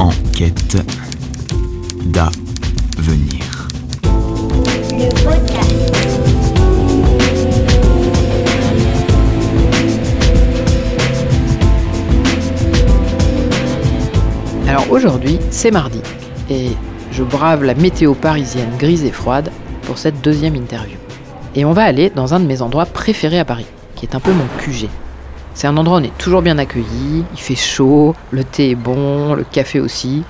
Enquête d'avenir. Alors aujourd'hui, c'est mardi et je brave la météo parisienne grise et froide pour cette deuxième interview. Et on va aller dans un de mes endroits préférés à Paris, qui est un peu mon QG. C'est un endroit où on est toujours bien accueilli, il fait chaud, le thé est bon, le café aussi.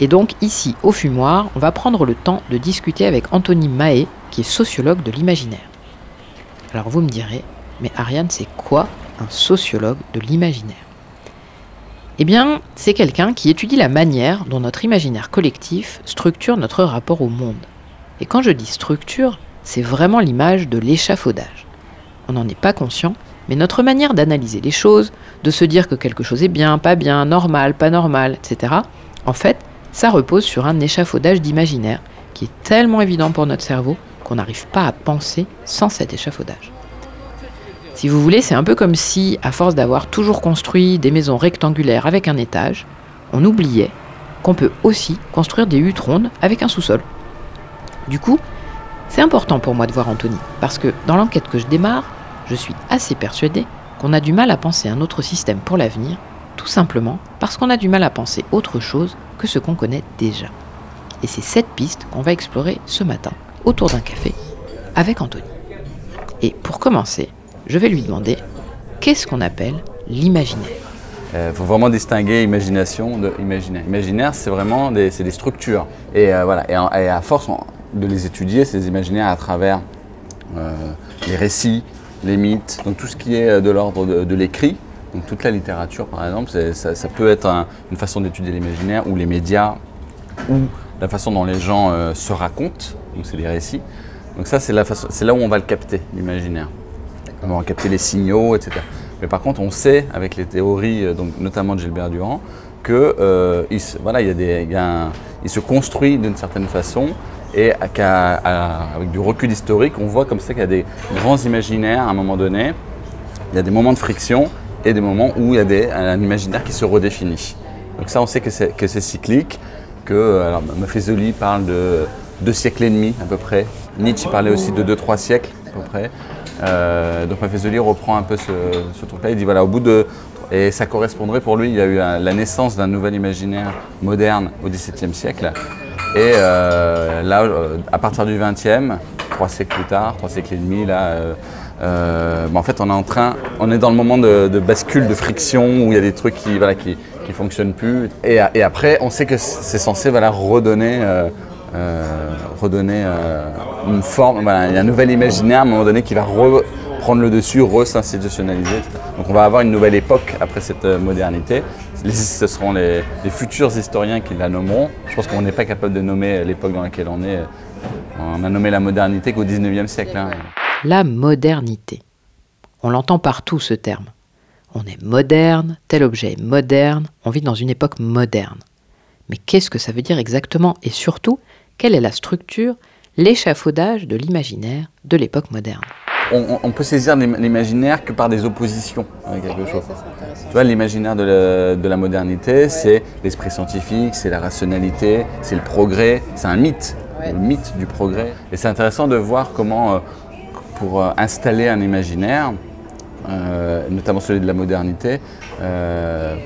Et donc ici, au fumoir, on va prendre le temps de discuter avec Anthony Mahé, qui est sociologue de l'imaginaire. Alors vous me direz, mais Ariane, c'est quoi un sociologue de l'imaginaire? Eh bien, c'est quelqu'un qui étudie la manière dont notre imaginaire collectif structure notre rapport au monde. Et quand je dis structure, c'est vraiment l'image de l'échafaudage. On n'en est pas conscient, mais notre manière d'analyser les choses, de se dire que quelque chose est bien, pas bien, normal, pas normal, etc., en fait, ça repose sur un échafaudage d'imaginaire qui est tellement évident pour notre cerveau qu'on n'arrive pas à penser sans cet échafaudage. Si vous voulez, c'est un peu comme si, à force d'avoir toujours construit des maisons rectangulaires avec un étage, on oubliait qu'on peut aussi construire des huttes rondes avec un sous-sol. Du coup, c'est important pour moi de voir Anthony, parce que dans l'enquête que je démarre, je suis assez persuadé qu'on a du mal à penser un autre système pour l'avenir, tout simplement parce qu'on a du mal à penser autre chose que ce qu'on connaît déjà. Et c'est cette piste qu'on va explorer ce matin, autour d'un café, avec Anthony. Et pour commencer, je vais lui demander qu'est-ce qu'on appelle l'imaginaire? Il euh, faut vraiment distinguer imagination de imaginaire. Imaginaire, c'est vraiment des, des structures. Et euh, voilà. Et, à force de les étudier, ces imaginaires à travers euh, les récits, les mythes, donc tout ce qui est de l'ordre de, l'écrit, donc toute la littérature par exemple, ça, peut être une façon d'étudier l'imaginaire ou les médias ou la façon dont les gens euh, se racontent, donc c'est les récits. Donc ça c'est, là où on va le capter, l'imaginaire. On va capter les signaux, etc. Mais par contre on sait avec les théories, euh, donc notamment de Gilbert Durand, que euh, il, voilà, il, y a des, il se construit d'une certaine façon et avec du recul historique, on voit comme ça qu'il y a des grands imaginaires à un moment donné. Il y a des moments de friction et des moments où il y a un imaginaire qui se redéfinit. Donc ça, on sait que c'est cyclique, que Maffezoli parle de deux siècles et demi à peu près. Nietzsche parlait aussi de deux, trois siècles à peu près. Euh, donc Maffezoli reprend un peu ce, ce truc-là. Il dit voilà, au bout de et ça correspondrait pour lui, il y a eu la naissance d'un nouvel imaginaire moderne au XVIIe siècle. Et euh, là, euh, à partir du 20e, trois siècles plus tard, trois siècles et demi, là, euh, en fait, on est en train, on est dans le moment de, bascule, de friction, où il y a des trucs qui, voilà, qui, qui fonctionnent plus. Et, après, on sait que c'est censé, voilà, redonner, redonner une forme, voilà, il y a un nouvel imaginaire à un moment donné qui va prendre le dessus, re-s'institutionnaliser. Donc on va avoir une nouvelle époque après cette modernité ce seront les, futurs historiens qui la nommeront. Je pense qu'on n'est pas capable de nommer l'époque dans laquelle on est. On a nommé la modernité qu'au 19e siècle. Hein. La modernité. On l'entend partout ce terme. On est moderne, tel objet est moderne, on vit dans une époque moderne. Mais qu'est-ce que ça veut dire exactement? Et surtout, quelle est la structure, l'échafaudage de l'imaginaire de l'époque moderne? On, peut saisir l'imaginaire que par des oppositions avec quelque chose. Tu vois, l'imaginaire de, la modernité, c'est l'esprit scientifique, c'est la rationalité, c'est le progrès, c'est un mythe, le mythe du progrès. Et c'est intéressant de voir comment, euh, pour euh, installer un imaginaire, euh, notamment celui de la modernité,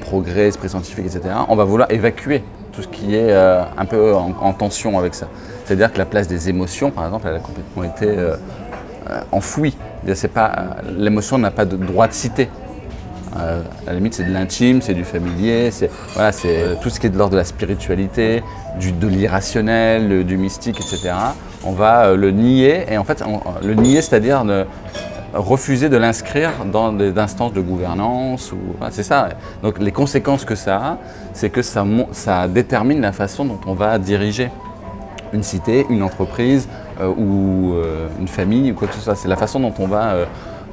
progrès, esprit scientifique, etc., on va vouloir évacuer tout ce qui est un peu en, tension avec ça. C'est-à-dire que la place des émotions, par exemple, elle a complètement été euh, enfoui. L'émotion n'a pas de droit de citer. Euh, à la limite, c'est de l'intime, c'est du familier, c'est voilà, c'est tout ce qui est de l'ordre de la spiritualité, du, de l'irrationnel, du mystique, etc. On va euh, le nier, et en fait, le nier, c'est-à-dire refuser de l'inscrire dans des instances de gouvernance. Ou, c'est ça. Donc les conséquences que ça a, c'est que ça, ça détermine la façon dont on va diriger une cité, une entreprise euh, ou euh, une famille ou quoi que ce soit. C'est la façon dont on va euh,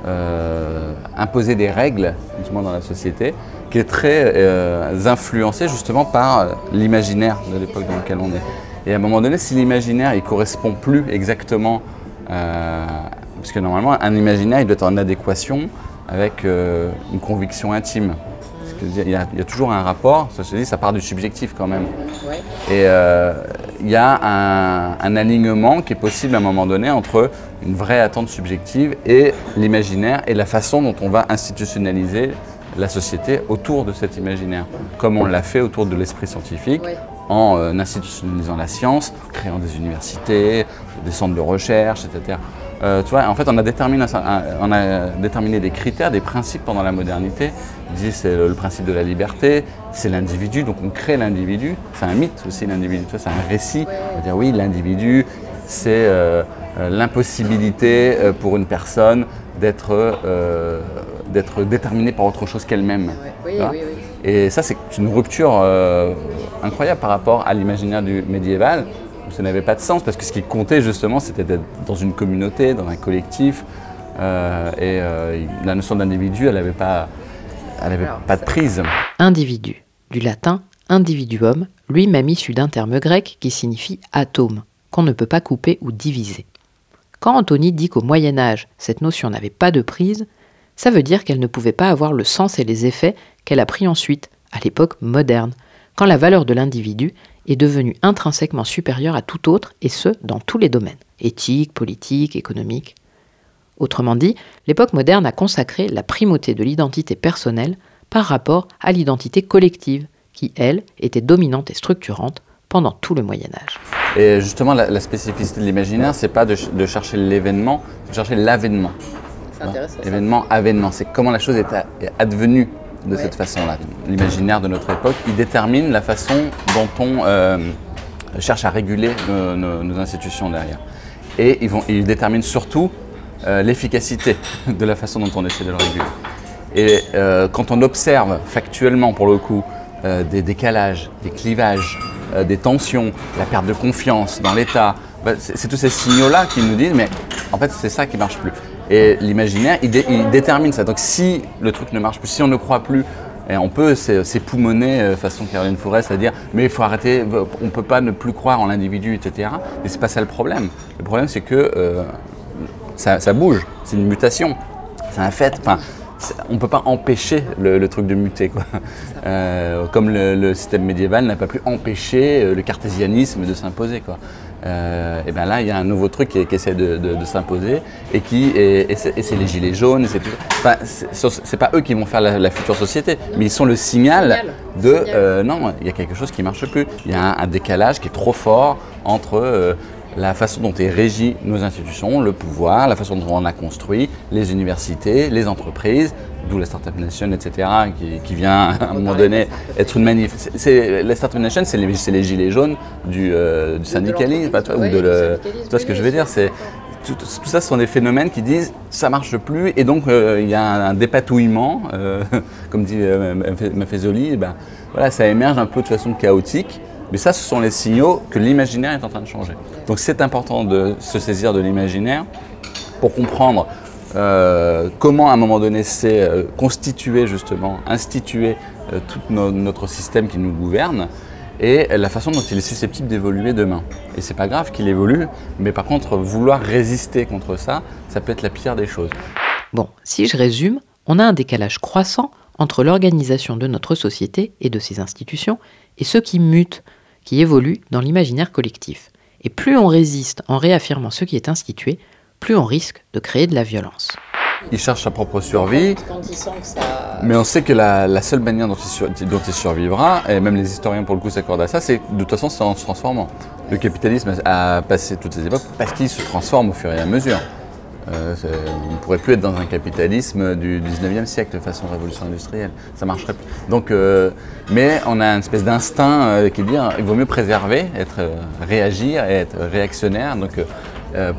euh, imposer des règles justement dans la société qui est très euh, influencée justement par euh, l'imaginaire de l'époque dans laquelle on est. Et à un moment donné, si l'imaginaire il correspond plus exactement, euh, parce que normalement un imaginaire il doit être en adéquation avec euh, une conviction intime. Parce que, il, y a, il y a toujours un rapport, ça se dit, ça part du subjectif quand même. Et euh, il y a un, un alignement qui est possible à un moment donné entre une vraie attente subjective et l'imaginaire et la façon dont on va institutionnaliser la société autour de cet imaginaire, comme on l'a fait autour de l'esprit scientifique, en euh, institutionnalisant la science, créant des universités, des centres de recherche, etc. Euh, tu vois, en fait, on a, déterminé, un- un- on a déterminé des critères, des principes pendant la modernité. On dit c'est le, principe de la liberté, c'est l'individu, donc on crée l'individu. C'est un mythe aussi l'individu, c'est un récit. On va dire oui, l'individu, c'est euh, l'impossibilité euh, pour une personne d'être euh, déterminée par autre chose qu'elle-même. Oui, Tu vois oui, oui. Et ça, c'est une rupture incroyable par rapport à l'imaginaire du médiéval, ça n'avait pas de sens, parce que ce qui comptait justement, c'était d'être dans une communauté, dans un collectif, euh, et euh, la notion d'individu, elle n'avait pas, elle avait Alors, pas de prise. Individu, du latin individuum, lui-même issu d'un terme grec qui signifie atome, qu'on ne peut pas couper ou diviser. Quand Anthony dit qu'au Moyen Âge, cette notion n'avait pas de prise, ça veut dire qu'elle ne pouvait pas avoir le sens et les effets qu'elle a pris ensuite, à l'époque moderne, quand la valeur de l'individu est devenue intrinsèquement supérieure à tout autre, et ce, dans tous les domaines, éthique, politique, économique. Autrement dit, l'époque moderne a consacré la primauté de l'identité personnelle par rapport à l'identité collective, qui, elle, était dominante et structurante pendant tout le Moyen Âge. Et justement, la, la spécificité de l'imaginaire, c'est pas de, ch- de chercher l'événement, c'est de chercher l'avènement. C'est intéressant. ça. Événement, avènement, c'est comment la chose est, a- est advenue de Ouais. cette façon-là. L'imaginaire de notre époque, il détermine la façon dont on euh, cherche à réguler nos, nos- nos institutions derrière. Et ils vont, il détermine surtout euh, l'efficacité de la façon dont on essaie de le réguler. Et euh, quand on observe factuellement, pour le coup, des décalages, des clivages, des tensions, la perte de confiance dans l'État, bah, c'est c'est tous ces signaux-là qui nous disent, mais en fait, c'est ça qui marche plus. Et l'imaginaire, il, dé- il détermine ça. Donc si le truc ne marche plus, si on ne croit plus, et on peut s'é- s'époumoner euh, façon Caroline Fourest, c'est-à-dire, mais il faut arrêter, on ne peut pas ne plus croire en l'individu, etc. Mais c'est pas ça le problème. Le problème, c'est que euh, ça, ça bouge, c'est une mutation, c'est un fait. Enfin, on ne peut pas empêcher le, le truc de muter. Quoi. Euh, comme le, le système médiéval n'a pas pu empêcher le cartésianisme de s'imposer. Euh, et bien là, il y a un nouveau truc qui, qui essaie de, de- de s'imposer et qui et, et c'est les gilets jaunes. et c'est Enfin, c'est c'est pas eux qui vont faire la, la future société, mais ils sont le signal, Signal. de Signal. euh, non, il y a quelque chose qui marche plus. Il y a un, un décalage qui est trop fort entre euh, la façon dont est régie nos institutions, le pouvoir, la façon dont on a construit les universités, les entreprises, d'où la Startup Nation, etc., qui, qui vient à un moment donné être une manif. La Startup Nation, c'est les, gilets jaunes du, euh, du syndicalisme, toi, ou de le. vois ce que je veux dire C'est tout, tout ça, ce sont des phénomènes qui disent ça marche plus et donc euh, il y a un, un dépatouillement, euh, comme dit Maffezoli, et ben, voilà, ça émerge un peu de façon chaotique. Mais ça, ce sont les signaux que l'imaginaire est en train de changer. Donc c'est important de se saisir de l'imaginaire pour comprendre euh, comment à un moment donné c'est euh, constitué justement, institué euh, tout no- notre système qui nous gouverne et la façon dont il est susceptible d'évoluer demain. Et c'est pas grave qu'il évolue, mais par contre vouloir résister contre ça, ça peut être la pire des choses. Bon, si je résume, on a un décalage croissant entre l'organisation de notre société et de ses institutions et ce qui mute, qui évolue dans l'imaginaire collectif. Et plus on résiste en réaffirmant ce qui est institué, plus on risque de créer de la violence. Il cherche sa propre survie, mais on sait que la, seule manière dont il, sur- dont il survivra, et même les historiens pour le coup s'accordent à ça, c'est de toute façon c'est en se transformant. Le capitalisme a passé toutes ces époques parce qu'il se transforme au fur et à mesure. Euh, on ne pourrait plus être dans un capitalisme du 19e siècle de façon révolution industrielle. Ça marcherait plus. Donc, euh, mais on a une espèce d'instinct euh, qui dit euh, il vaut mieux préserver, être, réagir et être réactionnaire. Donc,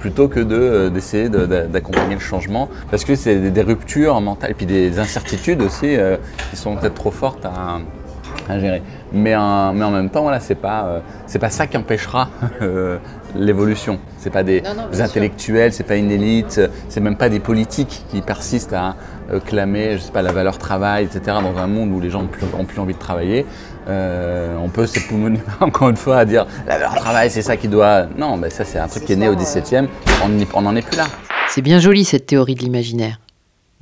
plutôt que de, d'essayer de- d'a- d'accompagner le changement, parce que c'est des, ruptures mentales et puis des incertitudes aussi qui sont peut-être trop fortes à, gérer. Mais en, même temps, voilà, c'est pas, pas ça qui empêchera l'évolution. C'est pas des, Non, non, des intellectuels, c'est pas une élite, c'est même pas des politiques qui persistent à euh, clamer, je sais pas, la valeur travail, etc. Dans un monde où les gens n'ont plus, ont plus envie de travailler, Euh, on peut s'époumoner encore une fois à dire la valeur travail, c'est ça qui doit. Non, mais ça c'est un truc qui est né au 17e. On n'y- on n'en est plus là. C'est bien joli cette théorie de l'imaginaire.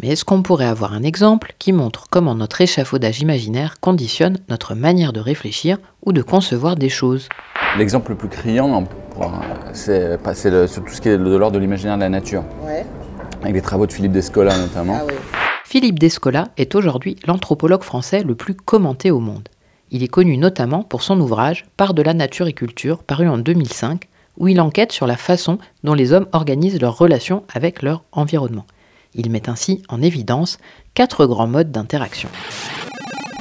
Mais est-ce qu'on pourrait avoir un exemple qui montre comment notre échafaudage imaginaire conditionne notre manière de réfléchir ou de concevoir des choses? L'exemple le plus criant, pour- c'est sur tout ce qui est de l'ordre de l'imaginaire de la nature, Ouais. avec les travaux de Philippe Descola notamment. Philippe Descola est aujourd'hui l'anthropologue français le plus commenté au monde. Il est connu notamment pour son ouvrage Par de la nature et culture, paru en 2005, où il enquête sur la façon dont les hommes organisent leurs relations avec leur environnement. Il met ainsi en évidence quatre grands modes d'interaction.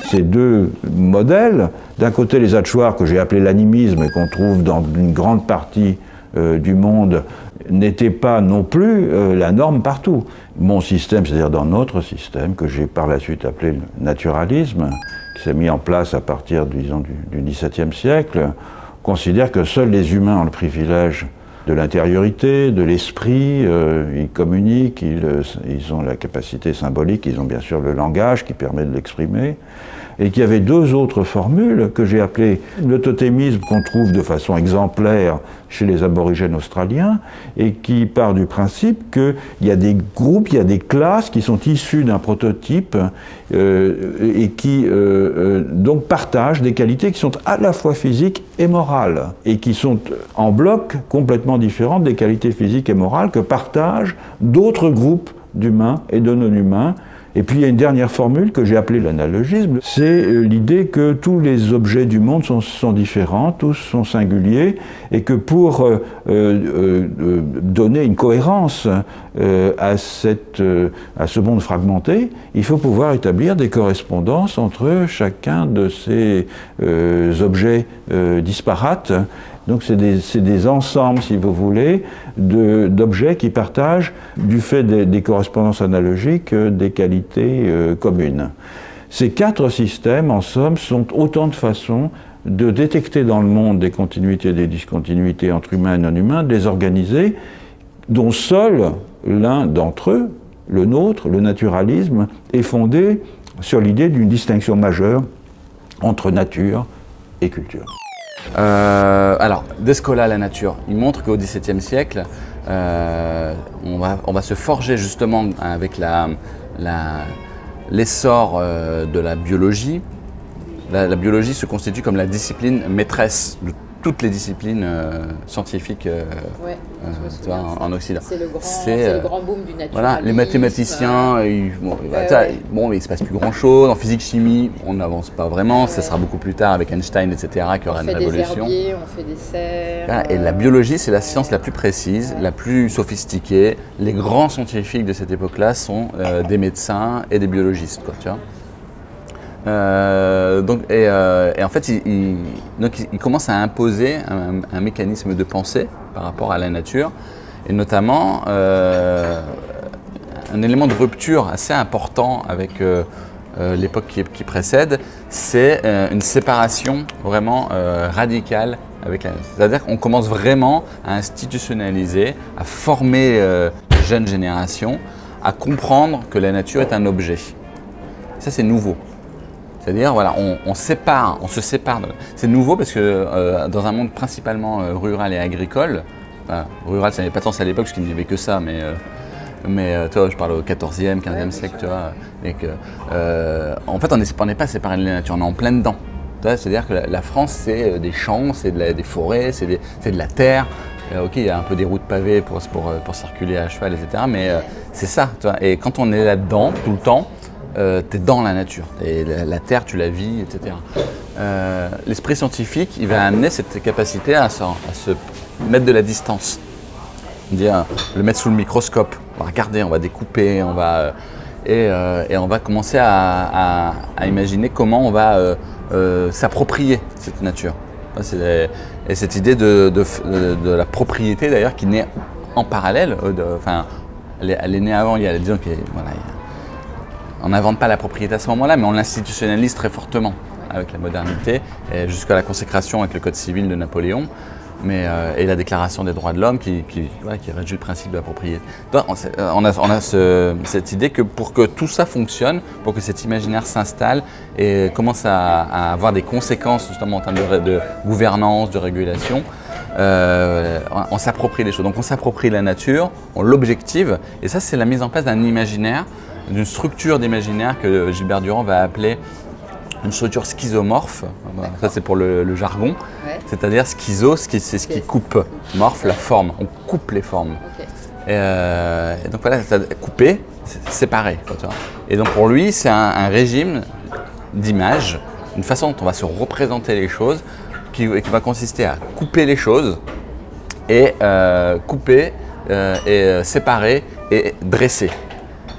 Ces deux modèles, d'un côté les Hatchoirs que j'ai appelé l'animisme et qu'on trouve dans une grande partie euh, du monde, n'étaient pas non plus euh, la norme partout. Mon système, c'est-à-dire dans notre système, que j'ai par la suite appelé le naturalisme, qui s'est mis en place à partir du XVIIe siècle, considère que seuls les humains ont le privilège de l'intériorité, de l'esprit, euh, ils communiquent, ils, euh, ils ont la capacité symbolique, ils ont bien sûr le langage qui permet de l'exprimer, et qu'il y avait deux autres formules que j'ai appelées le totémisme qu'on trouve de façon exemplaire chez les aborigènes australiens, et qui part du principe qu'il y a des groupes, il y a des classes qui sont issues d'un prototype euh, et qui donc partagent des qualités qui sont à la fois physiques et morales, et qui sont en bloc complètement différentes des qualités physiques et morales que partagent d'autres groupes d'humains et de non-humains. Et puis il y a une dernière formule que j'ai appelée l'analogisme, c'est euh, l'idée que tous les objets du monde sont, différents, tous sont singuliers, et que pour euh, euh, donner une cohérence à, ce monde fragmenté, il faut pouvoir établir des correspondances entre chacun de ces objets disparates. Donc c'est des, ensembles, si vous voulez, d'objets qui partagent, du fait des, correspondances analogiques, euh, des qualités euh, communes. Ces quatre systèmes, en somme, sont autant de façons de détecter dans le monde des continuités et des discontinuités entre humains et non-humains, de les dont seul l'un d'entre eux, le nôtre, le naturalisme, est fondé sur l'idée d'une distinction majeure entre nature et culture. Euh, alors, Descola, la nature, il montre qu'au XVIIe siècle, euh, on, va, se forger justement avec l'essor euh, de la biologie. La, la biologie se constitue comme la discipline maîtresse de toutes les disciplines euh, scientifiques euh, Ouais, euh, en, en Occident. C'est le grand, le boom du naturalisme. Voilà, les mathématiciens, ils- bon, bah, Ouais, bon, il se passe plus grand chose. En physique, chimie, on n'avance pas vraiment. Ça sera beaucoup plus tard avec Einstein, etc., qu'il y On aura une fait des révolution. herbiers, on fait des serres. Voilà, Et la biologie, c'est la science la plus précise, la plus sophistiquée. Les grands scientifiques de cette époque-là sont des médecins et des biologistes, quoi, tu vois. Euh, donc, et, euh, et en fait, il, donc il- commence à imposer un, mécanisme de pensée par rapport à la nature, et notamment euh, un élément de rupture assez important avec l'époque qui, précède, c'est une séparation vraiment radicale avec la nature. C'est-à-dire qu'on commence vraiment à institutionnaliser, à former les jeunes générations, à comprendre que la nature est un objet. Ça, c'est nouveau. C'est-à-dire, voilà, on, on sépare, on se sépare. de- C'est nouveau parce que euh, dans un monde principalement euh, rural et agricole, enfin, rural, ça n'avait pas tant ça à l'époque parce qu'il n'y avait que ça, mais, euh, mais toi, je parle au 14e, 15e siècle, tu vois, et que, en fait, on n'est pas séparé de la nature, on est en plein dedans. C'est-à-dire que la, la France, c'est des champs, c'est de des forêts, c'est de la terre. Ok, il y a un peu des routes pavées pour, pour, pour circuler à cheval, etc. Mais euh, c'est ça. Tu vois. Et quand on est là-dedans, tout le temps, euh, tu es dans la nature. Et la, terre, tu la vis, etc. Euh, L'esprit scientifique, il va amener cette capacité à, se- mettre de la distance. Dire, le mettre sous le microscope. On va regarder, on va découper, on va, euh, et, euh, et on va commencer à, imaginer comment on va s'approprier cette nature. Et cette idée de, la propriété d'ailleurs qui naît en parallèle. Enfin, elle, est- née avant, il y a, disons voilà, il y a- on n'invente pas la propriété à ce moment-là, mais on l'institutionnalise très fortement avec la modernité, jusqu'à la consécration avec le Code civil de Napoléon. Mais, euh, et la Déclaration des droits de l'homme qui, régit le principe de la propriété. Donc, euh, on a, cette idée que pour que tout ça fonctionne, pour que cet imaginaire s'installe et commence à, avoir des conséquences justement en termes de gouvernance, de régulation, euh, on, on s'approprie les choses. Donc on s'approprie la nature, on l'objective, et ça c'est la mise en place d'un imaginaire, d'une structure d'imaginaire que Gilbert Durand va appeler une structure schizomorphe. Ça c'est pour le, le jargon. Ouais. C'est-à-dire schizo, c'est ce qui coupe. Morphe, la forme. On coupe les formes. Et, euh, et donc voilà, couper, c'est séparer. Et donc pour lui, c'est un, un régime d'image, une façon dont on va se représenter les choses, qui, qui va consister à couper les choses et euh, couper euh, et séparer et dresser.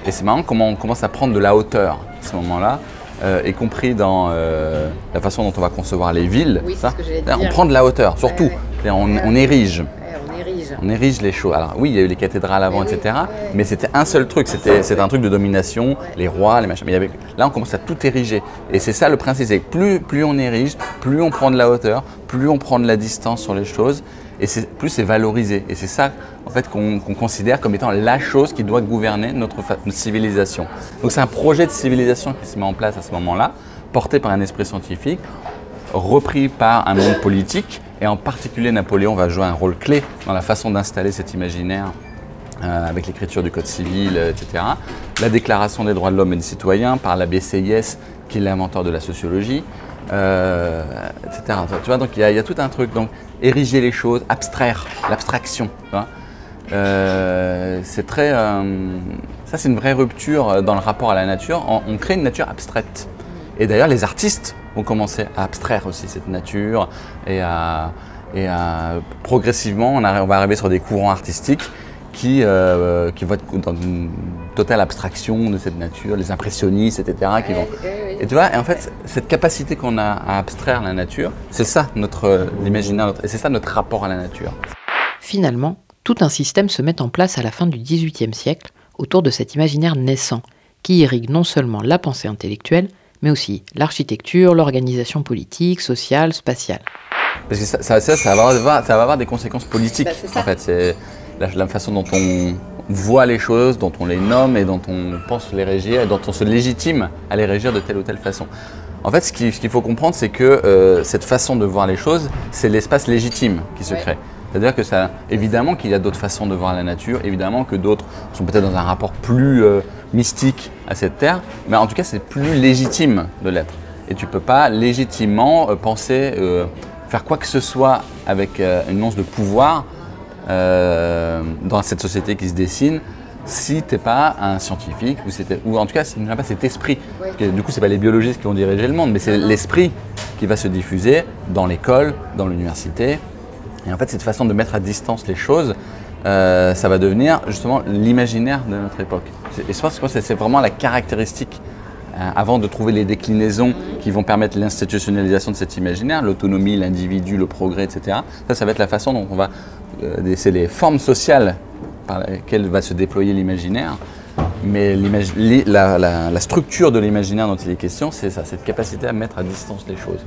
Et c'est marrant comment on commence à prendre de la hauteur à ce moment-là, euh, y compris dans euh, la façon dont on va concevoir les villes. Oui, ça. ce que j'allais On dire. prend de la hauteur, surtout. ouais. On, érige. Ouais, on érige. On érige les choses. Alors oui, il y a eu les cathédrales avant, Mais etc. Mais c'était un seul truc. C'était c'était un truc de domination, les rois, les machins. Mais il y avait, là, on commence à tout ériger. Et c'est ça le principe. C'est que plus, plus on érige, plus on prend de la hauteur, plus on prend de la distance sur les choses. Et plus c'est valorisé. Et c'est ça, en fait, qu'on considère comme étant la chose qui doit gouverner notre, civilisation. Donc c'est un projet de civilisation qui se met en place à ce moment-là, porté par un esprit scientifique, repris par un monde politique, et en particulier Napoléon va jouer un rôle clé dans la façon d'installer cet imaginaire euh, avec l'écriture du Code civil, euh, etc. La Déclaration des droits de l'homme et des citoyens par l'abbé Sieyès, qui est l'inventeur de la sociologie, euh, etc. Tu vois, donc il y, a- il y a tout un truc. Donc ériger les choses, abstraire, l'abstraction. Euh, c'est très. euh, ça, c'est une vraie rupture dans le rapport à la nature. On, on crée une nature abstraite. Et d'ailleurs, les artistes vont commencer à abstraire aussi cette nature et à, et à progressivement, on, va arriver sur des courants artistiques qui, qui vont être dans une totale abstraction de cette nature, les impressionnistes, etc. Qui vont... Et tu vois, et en fait, cette capacité qu'on a à abstraire la nature, c'est ça notre l'imaginaire, notre- et c'est ça notre rapport à la nature. Finalement, tout un système se met en place à la fin du XVIIIe siècle autour de cet imaginaire naissant, qui irrigue non seulement la pensée intellectuelle, mais aussi l'architecture, l'organisation politique, sociale, spatiale. Parce que ça, ça, ça, ça va, avoir, ça va avoir des conséquences politiques. Bah, en fait, c'est la, la façon dont on voit les choses, dont on les nomme et dont on pense les régir et dont on se légitime à les régir de telle ou telle façon. En fait, ce qui- ce qu'il faut comprendre, c'est que euh, cette façon de voir les choses, c'est l'espace légitime qui se Ouais. crée. C'est-à-dire que ça, évidemment qu'il y a d'autres façons de voir la nature, évidemment que d'autres sont peut-être dans un rapport plus euh, mystique à cette terre, mais en tout cas c'est plus légitime de l'être. Et tu peux pas légitimement euh, penser euh, faire quoi que ce soit avec une once de pouvoir euh, dans cette société qui se dessine si tu n'es pas un scientifique ou, en tout cas si tu n'as pas cet esprit. Que du coup, c'est pas les biologistes qui vont diriger le monde, mais c'est l'esprit qui va se diffuser dans l'école, dans l'université. Et en fait, cette façon de mettre à distance les choses, euh, ça va devenir justement l'imaginaire de notre époque. Et je pense que c'est c'est vraiment la caractéristique, euh, avant de trouver les déclinaisons qui vont permettre l'institutionnalisation de cet imaginaire, l'autonomie, l'individu, le progrès, etc. Ça, ça va être la façon dont on va... euh, c'est les formes sociales par lesquelles va se déployer l'imaginaire. Mais la, la- la structure de l'imaginaire dont il est question, c'est ça, cette capacité à mettre à distance les choses.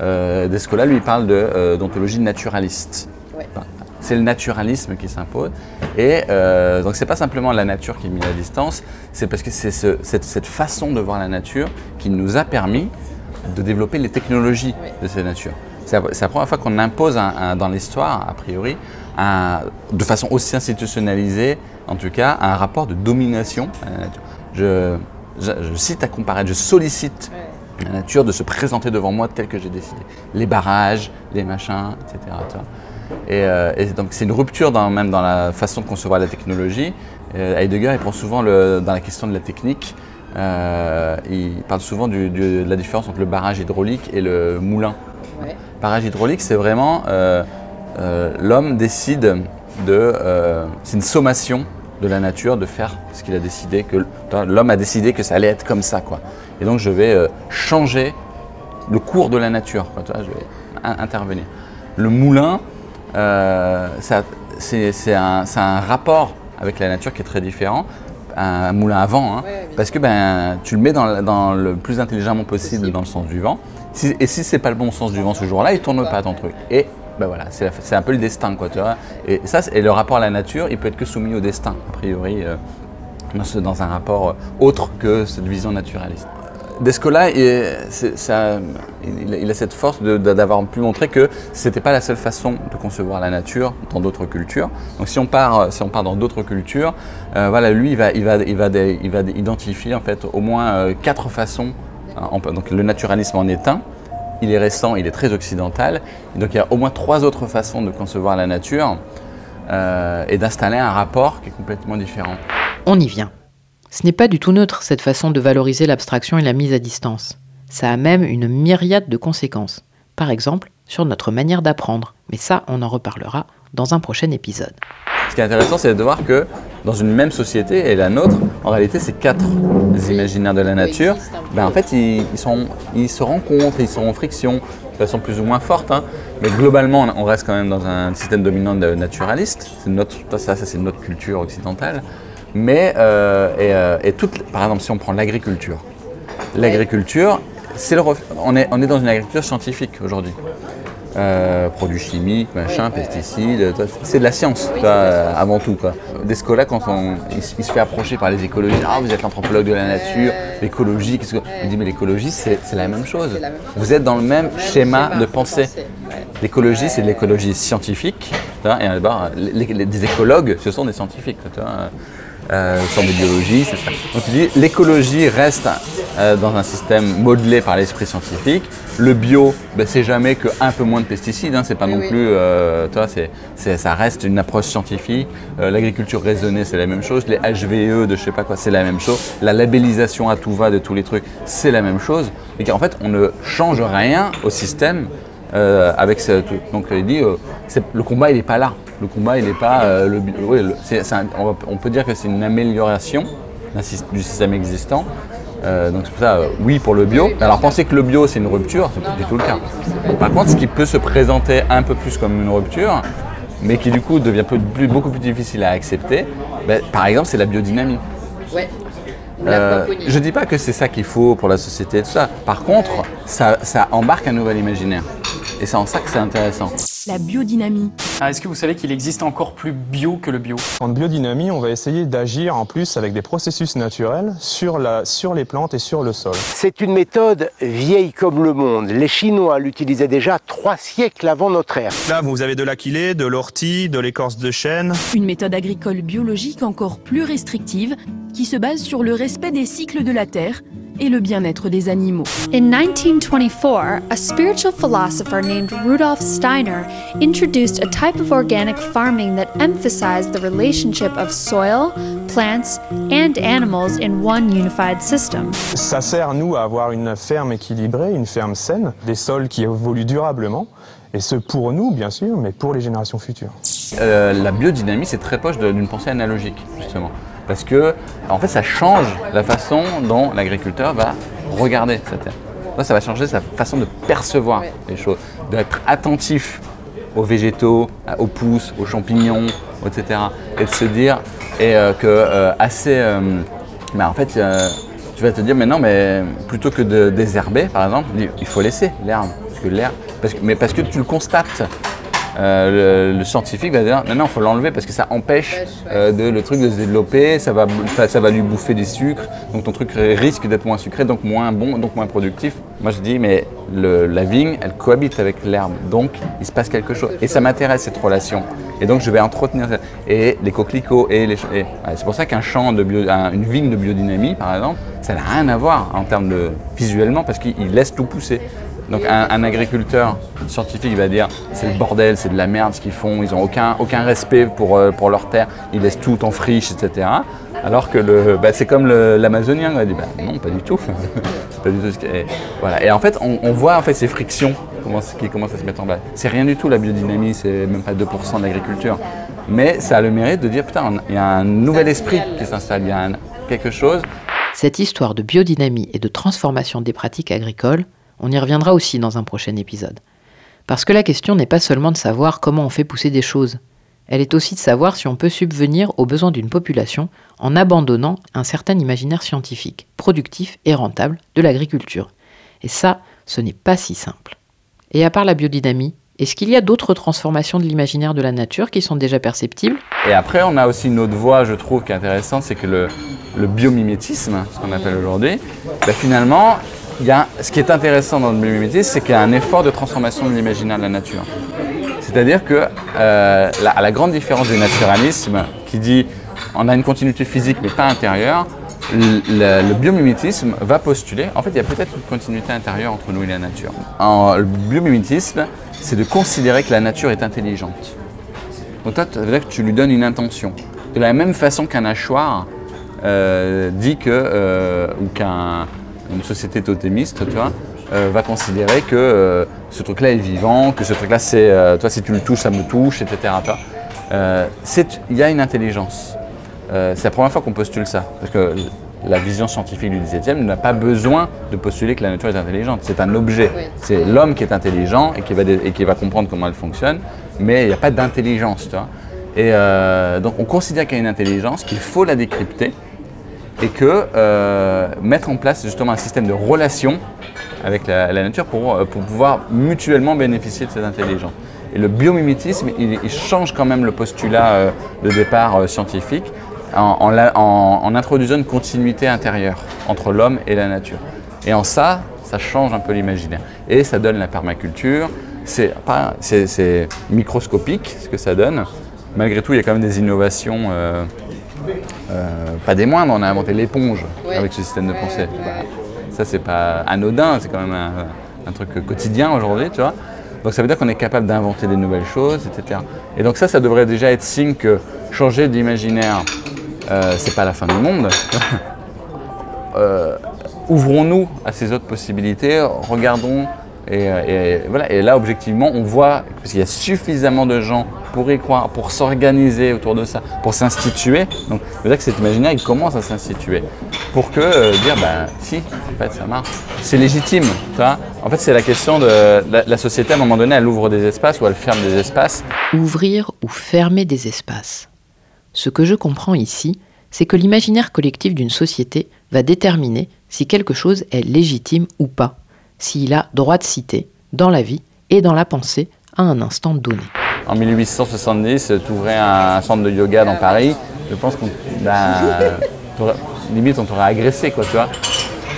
Euh, Descola, lui, parle euh, d'ontologie naturaliste. Ouais. Enfin, C'est le naturalisme qui s'impose. Et euh, donc, c'est pas simplement la nature qui est mise à distance, c'est parce que c'est ce- cette, cette façon de voir la nature qui nous a permis de développer les technologies Ouais. de cette nature. C'est la, c'est la première fois qu'on impose un- un- dans l'histoire, a priori, de façon aussi institutionnalisée, en tout cas, un rapport de domination à la nature. Je, je, je cite à comparaître, je sollicite la nature de se présenter devant moi tel que j'ai décidé. Les barrages, les machins, etc. Et, euh, et donc c'est une rupture dans, même dans la façon de concevoir la technologie. Euh, Heidegger il prend souvent le- dans la question de la technique, euh, il parle souvent du- du- de la différence entre le barrage hydraulique et le moulin. Ouais. Barrage hydraulique, c'est vraiment euh, euh, l'homme décide de. euh, c'est une sommation de la nature de faire ce qu'il a décidé, que l'homme a décidé que ça allait être comme ça. Quoi. Et donc je vais euh, changer le cours de la nature. Quoi, tu vois, je vais in- intervenir. Le moulin, c'est un, un rapport avec la nature qui est très différent. Un moulin à vent, hein, parce que ben, tu le mets dans, le- dans le plus intelligemment possible dans le sens du vent. Si- et si c'est pas le bon sens du vent ce jour-là, il tourne pas ton truc. Et ben voilà, c'est un peu le destin, quoi. Et ça, et le rapport à la nature, il peut être que soumis au destin, a priori, euh, dans, ce- un rapport euh, autre que cette vision naturaliste. Descola, il, a cette force d'avoir pu montrer que c'était pas la seule façon de concevoir la nature dans d'autres cultures. Donc si on part, si on part dans d'autres cultures, euh, voilà, lui, il va, il va, va, va identifier en fait au moins euh, quatre façons. hein, donc le naturalisme en est un. Il est récent, il est très occidental. Donc il y a au moins trois autres façons de concevoir la nature euh, et d'installer un rapport qui est complètement différent. On y vient. Ce n'est pas du tout neutre cette façon de valoriser l'abstraction et la mise à distance. Ça a même une myriade de conséquences. Par exemple, sur notre manière d'apprendre. Mais ça, on en reparlera dans un prochain épisode. Ce qui est intéressant, c'est de voir que dans une même société, et la nôtre, en réalité, ces quatre imaginaires de la nature, ben, en fait, ils, ils sont, ils se rencontrent, ils sont en friction, de façon plus ou moins forte. hein. Mais globalement, on reste quand même dans un système dominant de naturaliste. C'est notre, ça, ça c'est notre culture occidentale. Mais, euh, et, euh, et toute, par exemple, si on prend l'agriculture, l'agriculture, c'est on, est, on est dans une agriculture scientifique aujourd'hui. Euh, produits chimiques, machin, pesticides, c'est de la science euh, avant tout. Quoi. Descola, quand on, il, se- il se fait approcher par les écologistes, ah vous êtes l'anthropologue de la nature, l'écologie, qu'est-ce que... Il dit mais l'écologie c'est la même chose. Vous êtes dans le même schéma de pensée. L'écologie c'est de l'écologie scientifique, et alors, les, les- des écologues ce sont des scientifiques. Euh, sont des biologistes. etc. Donc tu dis l'écologie reste euh, dans un système modelé par l'esprit scientifique. Le bio, ben, c'est jamais que un peu moins de pesticides. Hein, c'est pas non plus, euh, toi, c'est, ça reste une approche scientifique. Euh, l'agriculture raisonnée, c'est la même chose. Les HVE de je sais pas quoi, c'est la même chose. La labellisation à tout va de tous les trucs, c'est la même chose. Et qu'en fait, on ne change rien au système avec ce. Donc il dit, le combat il n'est pas là. Le combat il n'est pas euh, le, oui, on, peut dire que c'est une amélioration du système existant. Euh, donc c'est pour ça, euh, oui pour le bio. Alors penser que le bio c'est une rupture, c'est pas du tout le cas. Par contre, ce qui peut se présenter un peu plus comme une rupture, mais qui du coup devient peu- plus- beaucoup plus difficile à accepter, ben, par exemple c'est la biodynamie. Euh, je dis pas que c'est ça qu'il faut pour la société et tout ça. Par contre, ça, ça embarque un nouvel imaginaire. Et c'est en ça que c'est intéressant. La biodynamie. Ah, Est-ce que vous savez qu'il existe encore plus bio que le bio? En biodynamie, on va essayer d'agir en plus avec des processus naturels sur, la, sur les plantes et sur le sol. C'est une méthode vieille comme le monde. Les Chinois l'utilisaient déjà trois siècles avant notre ère. Là, vous avez de l'aquilée, de l'ortie, de l'écorce de chêne. Une méthode agricole biologique encore plus restrictive qui se base sur le respect des cycles de la terre et le bien-être des animaux. In 1924, a spiritual philosopher named Rudolf Steiner introduced a type of organic farming that emphasized the relationship of soil, plants, and animals in one unified system. Ça sert, nous, à avoir une ferme équilibrée, une ferme saine, des sols qui évoluent durablement. Et ce pour nous, bien sûr, mais pour les générations futures. Euh, la biodynamie, c'est très proche d'une pensée analogique, justement. Parce que, en fait, ça change la façon dont l'agriculteur va regarder sa terre. Ça, ça va changer sa façon de percevoir les choses, d'être attentif aux végétaux, aux pousses, aux champignons, etc. Et de se dire, et euh, que euh, assez. euh, bah, en fait, euh, tu vas te dire, mais non, mais plutôt que de désherber, par exemple, il faut laisser l'herbe. Parce que l'herbe, parce que, mais parce que tu le constates. Euh, le, le scientifique va dire non, non, il faut l'enlever parce que ça empêche euh, de, le truc de se développer, ça va, ça, ça va lui bouffer des sucres, donc ton truc risque d'être moins sucré, donc moins bon, donc moins productif. Moi je dis, mais le- la vigne, elle cohabite avec l'herbe, donc il se passe quelque chose. Et ça m'intéresse cette relation. Et donc je vais entretenir ça. Et les coquelicots, et les. et, ouais, c'est pour ça qu'un champ de bio, un- une vigne de biodynamie, par exemple, ça n'a rien à voir en termes de visuellement parce qu'il il laisse tout pousser. Donc un, agriculteur scientifique va dire c'est le bordel, c'est de la merde ce qu'ils font, ils n'ont aucun, respect pour, euh, pour leur terre, ils laissent tout en friche, etc. Alors que bah, c'est comme l'amazonien, il dit bah, non, pas du tout. Pas du tout est- voilà. Et en fait, on, on voit en fait ces frictions qui commencent à se mettre en place. C'est rien du tout la biodynamie, c'est même pas 2% de l'agriculture. Mais ça a le mérite de dire putain, on- il y a un nouvel esprit qui s'installe, il y a quelque chose Cette histoire de biodynamie et de transformation des pratiques agricoles, on y reviendra aussi dans un prochain épisode. Parce que la question n'est pas seulement de savoir comment on fait pousser des choses, Elle est aussi de savoir si on peut subvenir aux besoins d'une population en abandonnant un certain imaginaire scientifique, productif et rentable de l'agriculture. Et ça, ce n'est pas si simple. Et à part la biodynamie, est-ce qu'il y a d'autres transformations de l'imaginaire de la nature qui sont déjà perceptibles? Et après, on a aussi une autre voie, je trouve, qui est intéressante, c'est que le, biomimétisme, ce qu'on appelle aujourd'hui, ben finalement, il y a, ce qui est intéressant dans le biomimétisme, c'est qu'il y a un effort de transformation de l'imaginaire de la nature. C'est-à-dire que, euh, la, à la grande différence du naturalisme, qui dit on a une continuité physique mais pas intérieure, le, biomimétisme va postuler, en fait, il y a peut-être une continuité intérieure entre nous et la nature. Le biomimétisme, c'est de considérer que la nature est intelligente. Donc toi, ça dire que tu lui donnes une intention. De la même façon qu'un hachoir euh, dit que, euh, ou qu'une société totémiste, tu vois, euh, va considérer que euh, ce truc-là est vivant, que ce truc-là, c'est, euh, toi, si tu le touches, ça me touche, etc. Il y a une intelligence. C'est la première fois qu'on postule ça. Parce que la vision scientifique du XVIIe n'a pas besoin de postuler que la nature est intelligente. C'est un objet. C'est l'homme qui est intelligent et qui, va et qui va comprendre comment elle fonctionne, mais il n'y a pas d'intelligence. tu vois. Et donc on considère qu'il y a une intelligence, qu'il faut la décrypter et que euh, mettre en place justement un système de relation avec la, nature pour, euh, pour pouvoir mutuellement bénéficier de cette intelligence. Et le biomimétisme, il, change quand même le postulat euh, de départ scientifique en, en en- introduisant une continuité intérieure entre l'homme et la nature. Et en ça, ça change un peu l'imaginaire. Et ça donne la permaculture. C'est microscopique ce que ça donne. Malgré tout, il y a quand même des innovations euh, pas des moindres, on a inventé l'éponge avec ce système de pensée. Bah, ça, c'est pas anodin, c'est quand même un, un truc quotidien aujourd'hui, tu vois. Donc ça veut dire qu'on est capable d'inventer des nouvelles choses, etc. Et donc ça, ça devrait déjà être signe que changer d'imaginaire, euh, c'est pas la fin du monde. Euh, Ouvrons-nous à ces autres possibilités, regardons. Et, et voilà. et là, objectivement, on voit qu'il y a suffisamment de gens pour y croire, pour s'organiser autour de ça, pour s'instituer. Donc, veut dire que cet imaginaire, il commence à s'instituer. Pour que euh, dire, ben si, en fait, ça marche. C'est légitime. En fait, c'est la question de la, la société, à un moment donné, elle ouvre des espaces ou elle ferme des espaces. Ouvrir ou fermer des espaces. Ce que je comprends ici, c'est que l'imaginaire collectif d'une société va déterminer si quelque chose est légitime ou pas, s'il a droit de citer, dans la vie et dans la pensée, à un instant donné. En 1870, tu ouvrais un centre de yoga dans Paris. Je pense qu'on. ben, limite, on t'aurait agressé.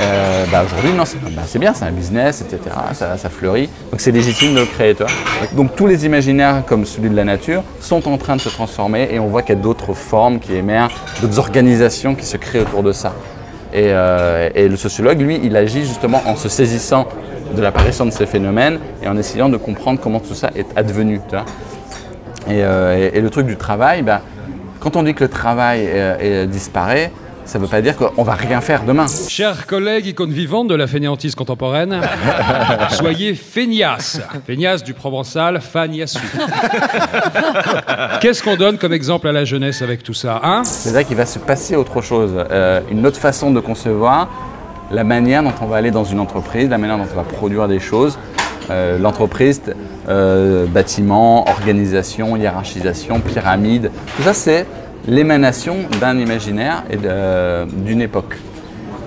Euh, bah, Aujourd'hui, non, c'est bah, c'est bien, c'est un business, etc. Ça, fleurit. Donc c'est légitime de le créer. Donc tous les imaginaires, comme celui de la nature, sont en train de se transformer et on voit qu'il y a d'autres formes qui émergent, d'autres organisations qui se créent autour de ça. Et, euh, le sociologue, lui, il agit justement en se saisissant de l'apparition de ces phénomènes et en essayant de comprendre comment tout ça est advenu. Et, euh, et- et le truc du travail, bah, quand on dit que le travail euh, disparaît, ça ne veut pas dire qu'on va rien faire demain. Chers collègues icônes vivantes de la fainéantise contemporaine, soyez feignasse. Feignasse du provençal, fagnasu. Qu'est-ce qu'on donne comme exemple à la jeunesse avec tout ça, hein? C'est-à-dire qu'il va se passer autre chose, euh, une autre façon de concevoir la manière dont on va aller dans une entreprise, la manière dont on va produire des choses. Euh, L'entreprise, euh, bâtiment, organisation, hiérarchisation, pyramide, tout ça c'est l'émanation d'un imaginaire et de- d'une époque.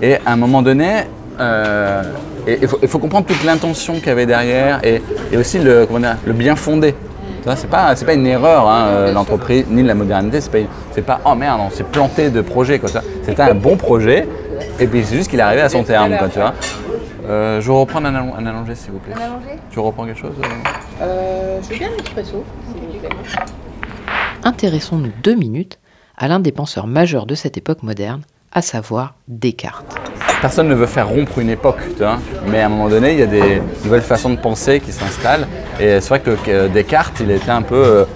Et à un moment donné, euh, il faut, comprendre toute l'intention qu'il y avait derrière et, aussi le, bien fondé. C'est pas, pas une erreur, hein, euh, l'entreprise, ni la modernité, c'est pas, pas oh merde, on s'est planté de projet. C'était un bon projet, et puis c'est juste qu'il est arrivé à son terme. Euh, je vais reprendre un, allon- un allongé, s'il vous plaît. Un allongé Tu reprends quelque chose euh Euh, je veux bien un expresso. Intéressons-nous deux minutes à l'un des penseurs majeurs de cette époque moderne, à savoir Descartes. Personne ne veut faire rompre une époque, tu vois. Mais à un moment donné, il y a des nouvelles façons de penser qui s'installent. Et c'est vrai que Descartes, il était un peu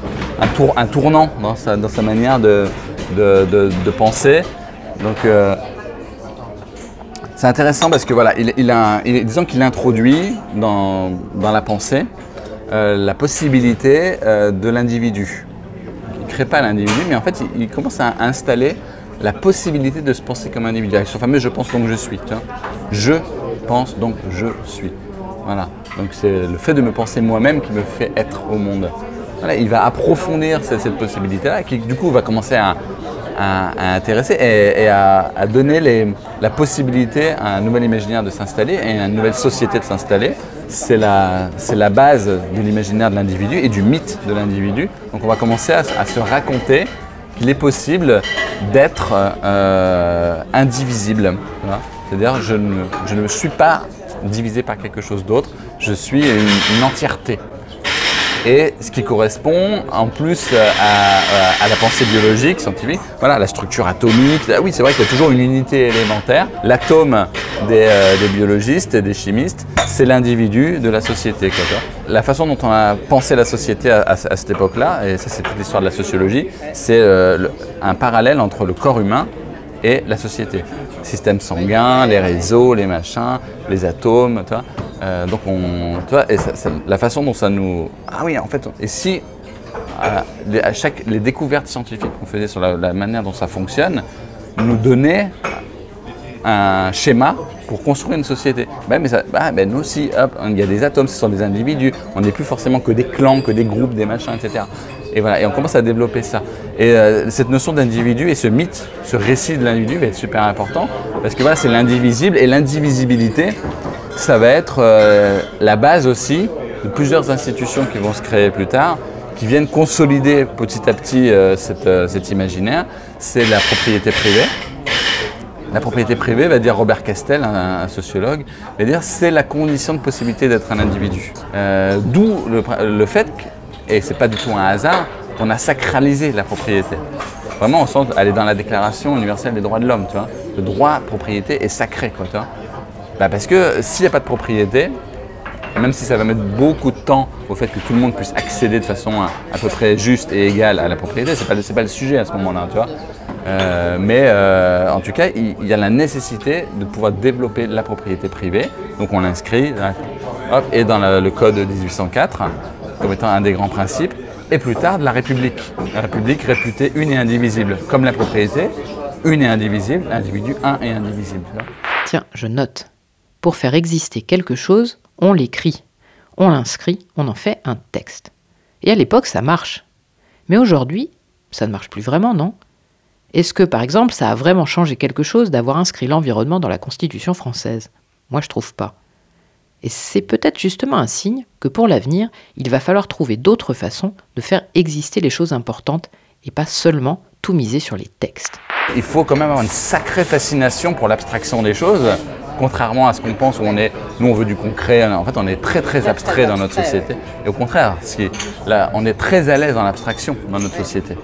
un, tour, un tournant dans sa, dans sa manière de, de, de- de penser. Donc, euh, c'est intéressant parce que voilà, disons qu'il introduit dans, dans la pensée euh, la possibilité euh, de l'individu. Il ne crée pas l'individu, mais en fait, il, commence à installer la possibilité de se penser comme individu. Avec ce fameux je pense donc je suis. Je pense donc je suis. Voilà. Donc c'est le fait de me penser moi-même qui me fait être au monde. il va approfondir cette possibilité-là, qui du coup va commencer à, à- intéresser et, à, donner la possibilité à un nouvel imaginaire de s'installer et à une nouvelle société de s'installer. C'est la, base de l'imaginaire de l'individu et du mythe de l'individu. Donc on va commencer à, se raconter qu'il est possible d'être euh, indivisible. Voilà. C'est-à-dire je ne, je suis pas divisé par quelque chose d'autre, je suis une entièreté et ce qui correspond en plus euh, à, à- la pensée biologique, scientifique, voilà, la structure atomique. Ah oui, c'est vrai qu'il y a toujours une unité élémentaire. L'atome des, euh, biologistes et des chimistes, c'est l'individu de la société. La façon dont on a pensé la société à, cette époque-là, et ça c'est toute l'histoire de la sociologie, c'est euh, un parallèle entre le corps humain et la société. Système sanguin, les réseaux, les machins, les atomes, tu vois. Euh, donc on, tu vois, la façon dont ça nous, ah oui, en fait, et si à chaque les découvertes scientifiques qu'on faisait sur la, la manière dont ça fonctionne nous donnaient un schéma pour construire une société. Ça, bah, ben, nous aussi, il y a des atomes, ce sont des individus. On n'est plus forcément que des clans, que des groupes, des machins, etc. Et voilà, et on commence à développer ça. Et euh, cette notion d'individu et ce mythe, ce récit de l'individu va être super important parce que voilà, c'est l'indivisible et l'indivisibilité, ça va être euh, la base aussi de plusieurs institutions qui vont se créer plus tard, qui viennent consolider petit à petit euh, cet imaginaire. C'est la propriété privée. La propriété privée, va dire Robert Castel, un, sociologue, va dire c'est la condition de possibilité d'être un individu. Euh, D'où le, fait, et c'est pas du tout un hasard, qu'on a sacralisé la propriété. Vraiment, au sens, elle est dans la Déclaration universelle des droits de l'homme, tu vois. Le droit à propriété est sacré, quoi, tu vois. Bah, parce que s'il n'y a pas de propriété, même si ça va mettre beaucoup de temps au fait que tout le monde puisse accéder de façon à, peu près juste et égale à la propriété, c'est pas, pas le sujet à ce moment-là, tu vois. Euh, mais euh, en tout cas, il, y a la nécessité de pouvoir développer la propriété privée. Donc on l'inscrit et dans le code 1804 comme étant un des grands principes. Et plus tard, de la République. La République réputée une et indivisible. Comme la propriété, une et indivisible, individu un et indivisible. Tiens, je note. Pour faire exister quelque chose, on l'écrit. On l'inscrit, on en fait un texte. Et à l'époque, ça marche. Mais aujourd'hui, ça ne marche plus vraiment, non? Est-ce que, par exemple, ça a vraiment changé quelque chose d'avoir inscrit l'environnement dans la Constitution française? Moi, je trouve pas. Et c'est peut-être justement un signe que pour l'avenir, il va falloir trouver d'autres façons de faire exister les choses importantes et pas seulement tout miser sur les textes. Il faut quand même avoir une sacrée fascination pour l'abstraction des choses, contrairement à ce qu'on pense où on est, nous on veut du concret, en fait on est très très abstrait dans notre société. Et au contraire, on est très à l'aise dans l'abstraction dans notre société.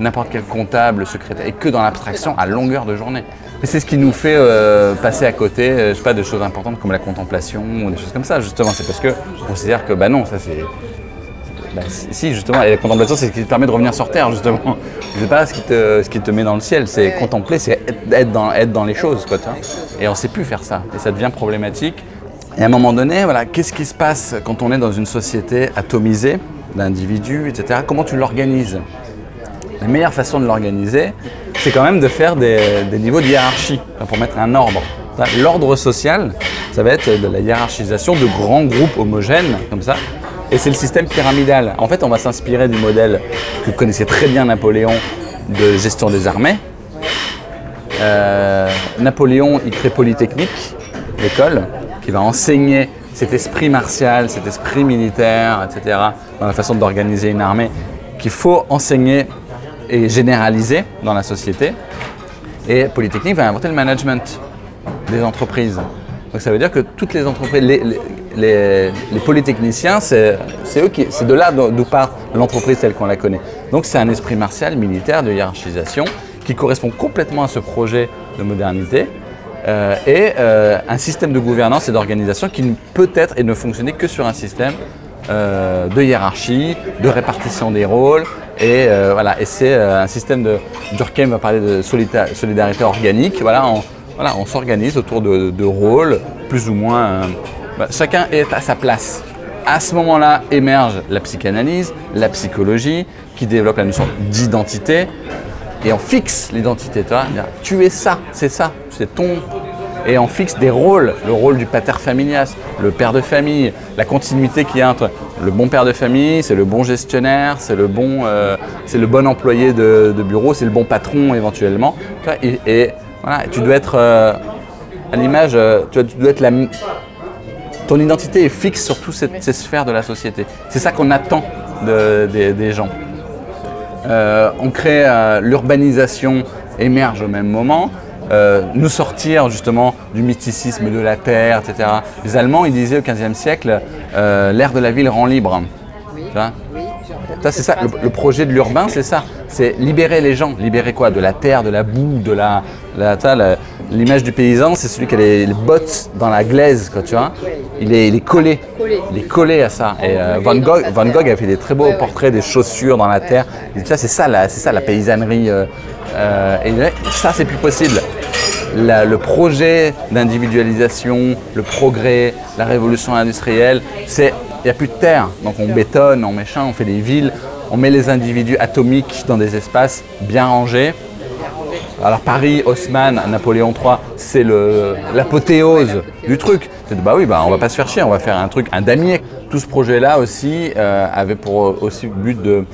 N'importe quel comptable, secrétaire, et que dans l'abstraction à longueur de journée. Et c'est ce qui nous fait euh, passer à côté, euh, je sais pas, de choses importantes comme la contemplation ou des choses comme ça, justement. C'est parce que on considère que, bah non, ça c'est bah, si, justement, et la contemplation, c'est ce qui te permet de revenir sur Terre, justement. C'est pas ce qui, te, ce qui te met dans le ciel, c'est contempler, c'est être, être dans, être dans les choses, quoi, tu vois. Et on sait plus faire ça, et ça devient problématique. Et à un moment donné, voilà, qu'est-ce qui se passe quand on est dans une société atomisée, d'individus, etc. Comment tu l'organises? La meilleure façon de l'organiser, c'est quand même de faire des, niveaux de hiérarchie, pour mettre un ordre. L'ordre social, ça va être de la hiérarchisation de grands groupes homogènes, comme ça, et c'est le système pyramidal. En fait, on va s'inspirer du modèle que connaissait très bien Napoléon de gestion des armées. Euh, Napoléon, il crée Polytechnique, l'école, qui va enseigner cet esprit martial, cet esprit militaire, etc., dans la façon d'organiser une armée, qu'il faut enseigner et généraliser dans la société. Et Polytechnique va inventer le management des entreprises. Donc ça veut dire que toutes les entreprises, les, les, les- les polytechniciens, c'est de là d'où d'où part l'entreprise telle qu'on la connaît. Donc c'est un esprit martial, militaire, de hiérarchisation, qui correspond complètement à ce projet de modernité. euh, et euh, un système de gouvernance et d'organisation qui ne peut être et ne fonctionner que sur un système euh, de hiérarchie, de répartition des rôles. Et euh, voilà, et c'est euh, un système de. Durkheim va parler de solidarité organique. Voilà, on, s'organise autour de, rôles plus ou moins. bah, chacun est à sa place. À ce moment-là émerge la psychanalyse, la psychologie, qui développe la notion d'identité, et on fixe l'identité. Tu es ça, c'est ça, c'est ton, et on fixe des rôles, le rôle du pater familias, le père de famille, la continuité qu'il y a entre le bon père de famille, c'est le bon gestionnaire, c'est le bon, euh, le bon employé de, bureau, c'est le bon patron éventuellement. Et, voilà, tu dois être euh, à l'image, euh, tu, dois être la, ton identité est fixe sur toutes ces, sphères de la société. C'est ça qu'on attend de- des- gens. On crée l'urbanisation émerge au même moment. Euh, nous sortir justement du mysticisme de la terre, etc. Les Allemands, ils disaient au XVe siècle, euh, l'air de la ville rend libre. Tu vois ça, c'est ça. Le, le projet de l'urbain, c'est ça. C'est libérer les gens. Libérer quoi? De la terre, de la boue, de la. L'image du paysan, c'est celui qui a les, les bottes dans la glaise, quoi, tu vois. Il est, il est collé. Il est collé à ça. Et euh, Van, Gogh, Van Gogh a fait des très beaux portraits des chaussures dans la terre. Et ça, c'est ça, c'est ça la paysannerie. euh, euh, et ça, c'est plus possible. Le projet d'individualisation, le progrès, la révolution industrielle, c'est il n'y a plus de terre. Donc on bétonne, on machin, on fait des villes, on met les individus atomiques dans des espaces bien rangés. Alors Paris, Haussmann, Napoléon III, c'est l'apothéose du truc. C'est bah oui, bah on va pas se faire chier, on va faire un truc, un damier. Tout ce projet-là aussi euh, avait pour euh, aussi but de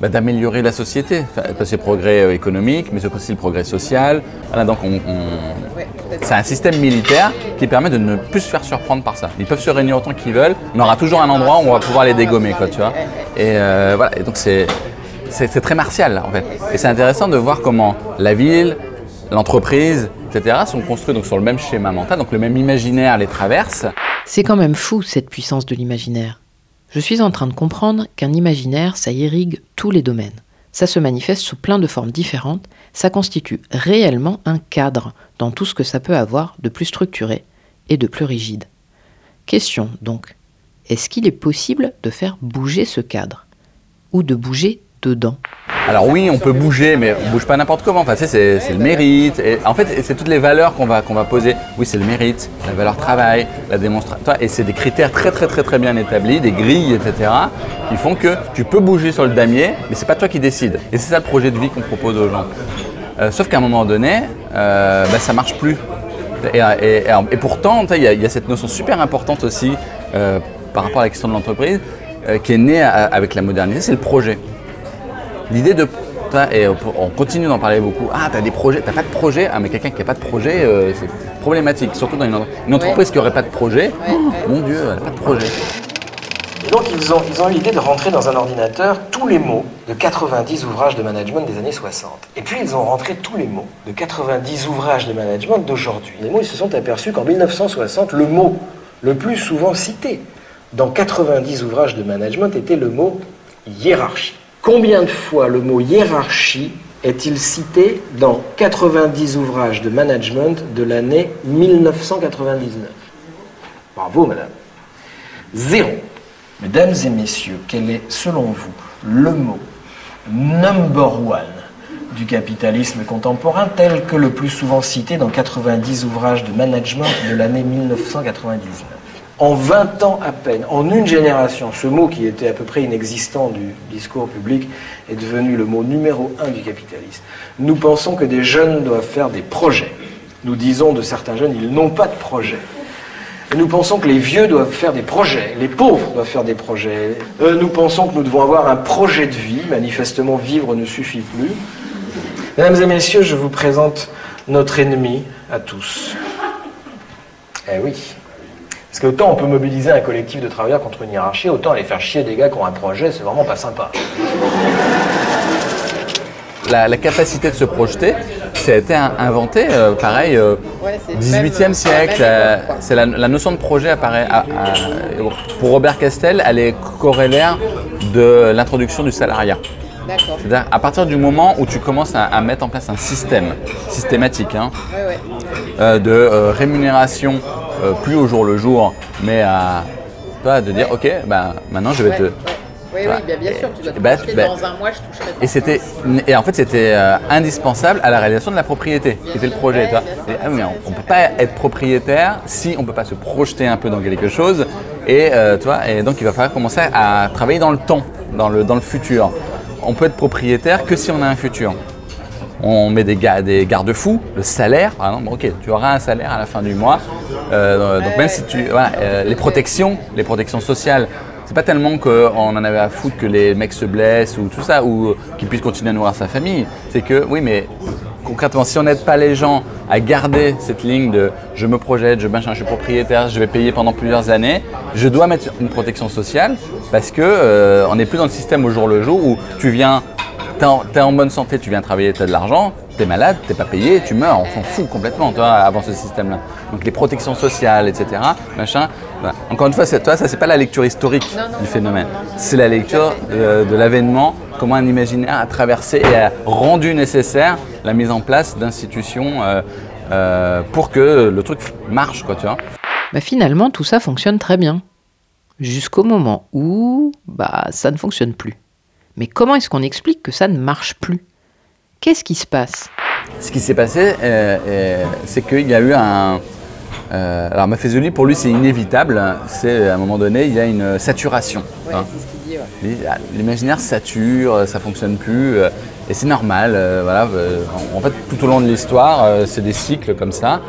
bah, d'améliorer la société, Enfin, c'est le progrès euh, économique, mais c'est aussi le progrès social. Voilà, donc on- on- c'est un système militaire qui permet de ne plus se faire surprendre par ça. Ils peuvent se réunir autant qu'ils veulent, on aura toujours un endroit où on va pouvoir les dégommer, quoi, tu vois. Et euh, voilà, et donc c'est c'est c'est très martial en fait. Et c'est intéressant de voir comment la ville, l'entreprise, etc. sont construits donc sur le même schéma mental, donc le même imaginaire les traverse. C'est quand même fou cette puissance de l'imaginaire. Je suis en train de comprendre qu'un imaginaire, ça irrigue tous les domaines. Ça se manifeste sous plein de formes différentes, ça constitue réellement un cadre dans tout ce que ça peut avoir de plus structuré et de plus rigide. Question donc, est-ce qu'il est possible de faire bouger ce cadre Ou de bouger dedans? Alors oui, on peut bouger, mais on bouge pas n'importe comment. Enfin, tu sais, c'est le mérite. En fait, c'est toutes les valeurs qu'on va, qu'on va poser. Oui, c'est le mérite, la valeur travail, la démonstration. Et c'est des critères très très très très bien établis, des grilles, etc. qui font que tu peux bouger sur le damier, mais c'est pas toi qui décides. Et c'est ça le projet de vie qu'on propose aux gens. Euh, sauf qu'à un moment donné, euh, bah, ça marche plus. Et, pourtant, il y, a- cette notion super importante aussi euh, par rapport à la question de l'entreprise euh, qui est née avec la modernité, c'est le projet. L'idée de. t'as- Et on continue d'en parler beaucoup. Ah, t'as des projets, t'as pas de projet. Ah, mais quelqu'un qui n'a pas de projet, euh, c'est problématique. Surtout dans une, entre- une entreprise qui n'aurait pas de projet. Oh, mon Dieu, elle n'a pas de projet. Et donc ils ont, ils ont eu l'idée de rentrer dans un ordinateur tous les mots de 90 ouvrages de management des années 60. Et puis ils ont rentré tous les mots de 90 ouvrages de management d'aujourd'hui. Les mots, ils se sont aperçus qu'en 1960, le mot le plus souvent cité dans 90 ouvrages de management était le mot hiérarchie. Combien de fois le mot hiérarchie est-il cité dans 90 ouvrages de management de l'année 1999 Bravo, madame. Zéro. Mesdames et messieurs, quel est, selon vous, le mot number one du capitalisme contemporain tel que le plus souvent cité dans 90 ouvrages de management de l'année 1999 En 20 ans à peine, en une génération, ce mot qui était à peu près inexistant du discours public est devenu le mot numéro un du capitalisme. Nous pensons que des jeunes doivent faire des projets. Nous disons de certains jeunes, ils n'ont pas de projet. Et nous pensons que les vieux doivent faire des projets, les pauvres doivent faire des projets. Euh, nous pensons que nous devons avoir un projet de vie. Manifestement, vivre ne suffit plus. Mesdames et messieurs, je vous présente notre ennemi à tous. Eh oui. Parce que autant on peut mobiliser un collectif de travailleurs contre une hiérarchie, autant aller faire chier des gars qui ont un projet, c'est vraiment pas sympa. La, la capacité de se projeter, ça a été inventé, euh, pareil, euh, Ouais, c'est 18e même, siècle. euh, euh, c'est la, la notion de projet apparaît. à- à- pour Robert Castel, elle est corrélaire de l'introduction du salariat. D'accord. C'est-à-dire à partir du moment où tu commences à, à mettre en place un système systématique hein, Ouais, ouais. euh, de euh, rémunération, euh, plus au jour le jour, mais à toi de dire ok, ben maintenant je vais Ouais, te. ouais. Oui, Voilà. oui, bien, bien sûr, tu dois te bah, bah, dans un mois, je toucherai Et c'était et en fait c'était euh, indispensable à la réalisation de la propriété, qui était le projet. Et, ah mais on ne peut pas être propriétaire si on ne peut pas se projeter un peu dans quelque chose. Et, euh, et donc il va falloir commencer à travailler dans le temps, dans le, dans le futur. On peut être propriétaire que si on a un futur. On met des, ga- des garde-fous, le salaire, par exemple, ok, tu auras un salaire à la fin du mois. Euh, donc même si tu, voilà, euh, les protections, les protections sociales, c'est pas tellement qu'on en avait à foutre que les mecs se blessent ou tout ça, ou qu'ils puissent continuer à nourrir sa famille. C'est que, oui, mais concrètement, si on n'aide pas les gens à garder cette ligne de je me projette, je, machin, je suis propriétaire, je vais payer pendant plusieurs années, je dois mettre une protection sociale parce que euh, on n'est plus dans le système au jour le jour où tu viens, t'es en, en bonne santé, tu viens travailler, tu as de l'argent, t'es malade, t'es pas payé, tu meurs, on s'en fout complètement, toi, avant ce système-là. Donc les protections sociales, etc., machin. voilà. Encore une fois, c'est- toi, ça c'est pas la lecture historique du phénomène, c'est la lecture de, de l'avènement, comment un imaginaire a traversé et a rendu nécessaire la mise en place d'institutions euh, euh, pour que le truc marche, quoi, tu vois. Bah finalement, tout ça fonctionne très bien. Jusqu'au moment où bah, ça ne fonctionne plus. Mais comment est-ce qu'on explique que ça ne marche plus? Qu'est-ce qui se passe? Ce qui s'est passé, euh, euh, c'est qu'il y a eu un. Euh, alors, Maffezoli, pour lui, c'est inévitable. C'est à un moment donné, il y a une saturation. hein. Il dit, ah, L'imaginaire sature, ça fonctionne plus, euh, et c'est normal. euh, voilà, en en fait, tout au long de l'histoire, euh, c'est des cycles comme ça.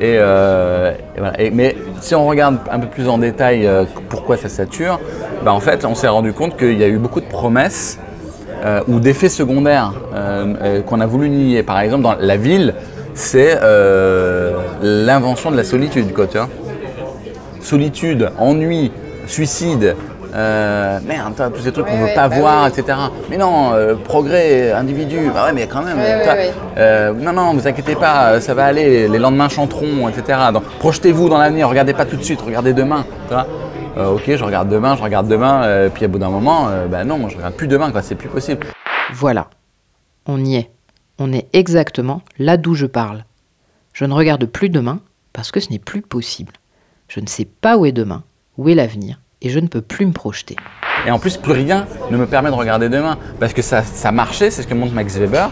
Et, euh, et voilà. Et- mais si on regarde un peu plus en détail pourquoi ça sature, bah, en fait, on s'est rendu compte qu'il y a eu beaucoup de promesses ou d'effets secondaires qu'on a voulu nier. Par exemple, dans la ville, c'est euh, l'invention de la solitude, quoi, tu vois. Solitude, ennui, suicide, euh, merde, tous ces trucs qu'on ne veut pas voir, etc. Mais non, euh, progrès, individu, bah ouais, mais quand même, Ouais, toi, ouais, ouais. euh, non, non, vous inquiétez pas, ça va aller, les lendemains chanteront, etc. Donc projetez-vous dans l'avenir, regardez pas tout de suite, regardez demain. tu vois. Euh, ok, je regarde demain, je regarde demain, euh, puis à bout d'un moment, euh, bah non, je regarde plus demain, quoi, c'est plus possible. Voilà. On y est. On est exactement là d'où je parle. Je ne regarde plus demain parce que ce n'est plus possible. Je ne sais pas où est demain, où est l'avenir, et je ne peux plus me projeter. Et en plus, plus rien ne me permet de regarder demain. Parce que ça, ça marchait, c'est ce que montre Max Weber.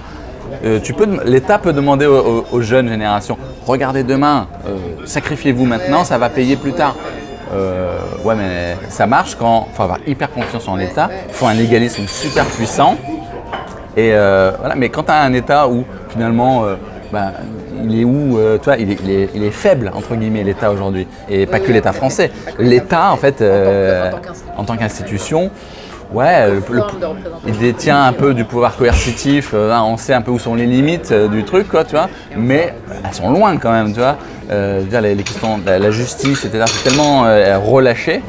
Euh, L'État peut demander aux jeunes générations regardez demain, euh, sacrifiez-vous maintenant, ça va payer plus tard. Euh, ouais, mais ça marche quand il faut avoir hyper confiance en l'État, il faut un légalisme super puissant. Et euh, voilà, mais quand tu as un État où finalement, euh, bah, il est où euh, il est, il est- il est faible, entre guillemets, l'État aujourd'hui. Et pas que l'État français. L'État, en fait, en tant qu'institution, ouais, le- le- il détient un peu du pouvoir coercitif. euh, on sait un peu où sont les limites euh, du truc, quoi, tu vois. Mais elles sont loin quand même, tu vois. Euh, dire, les, les questions, la, la justice, etc., c'est tellement relâché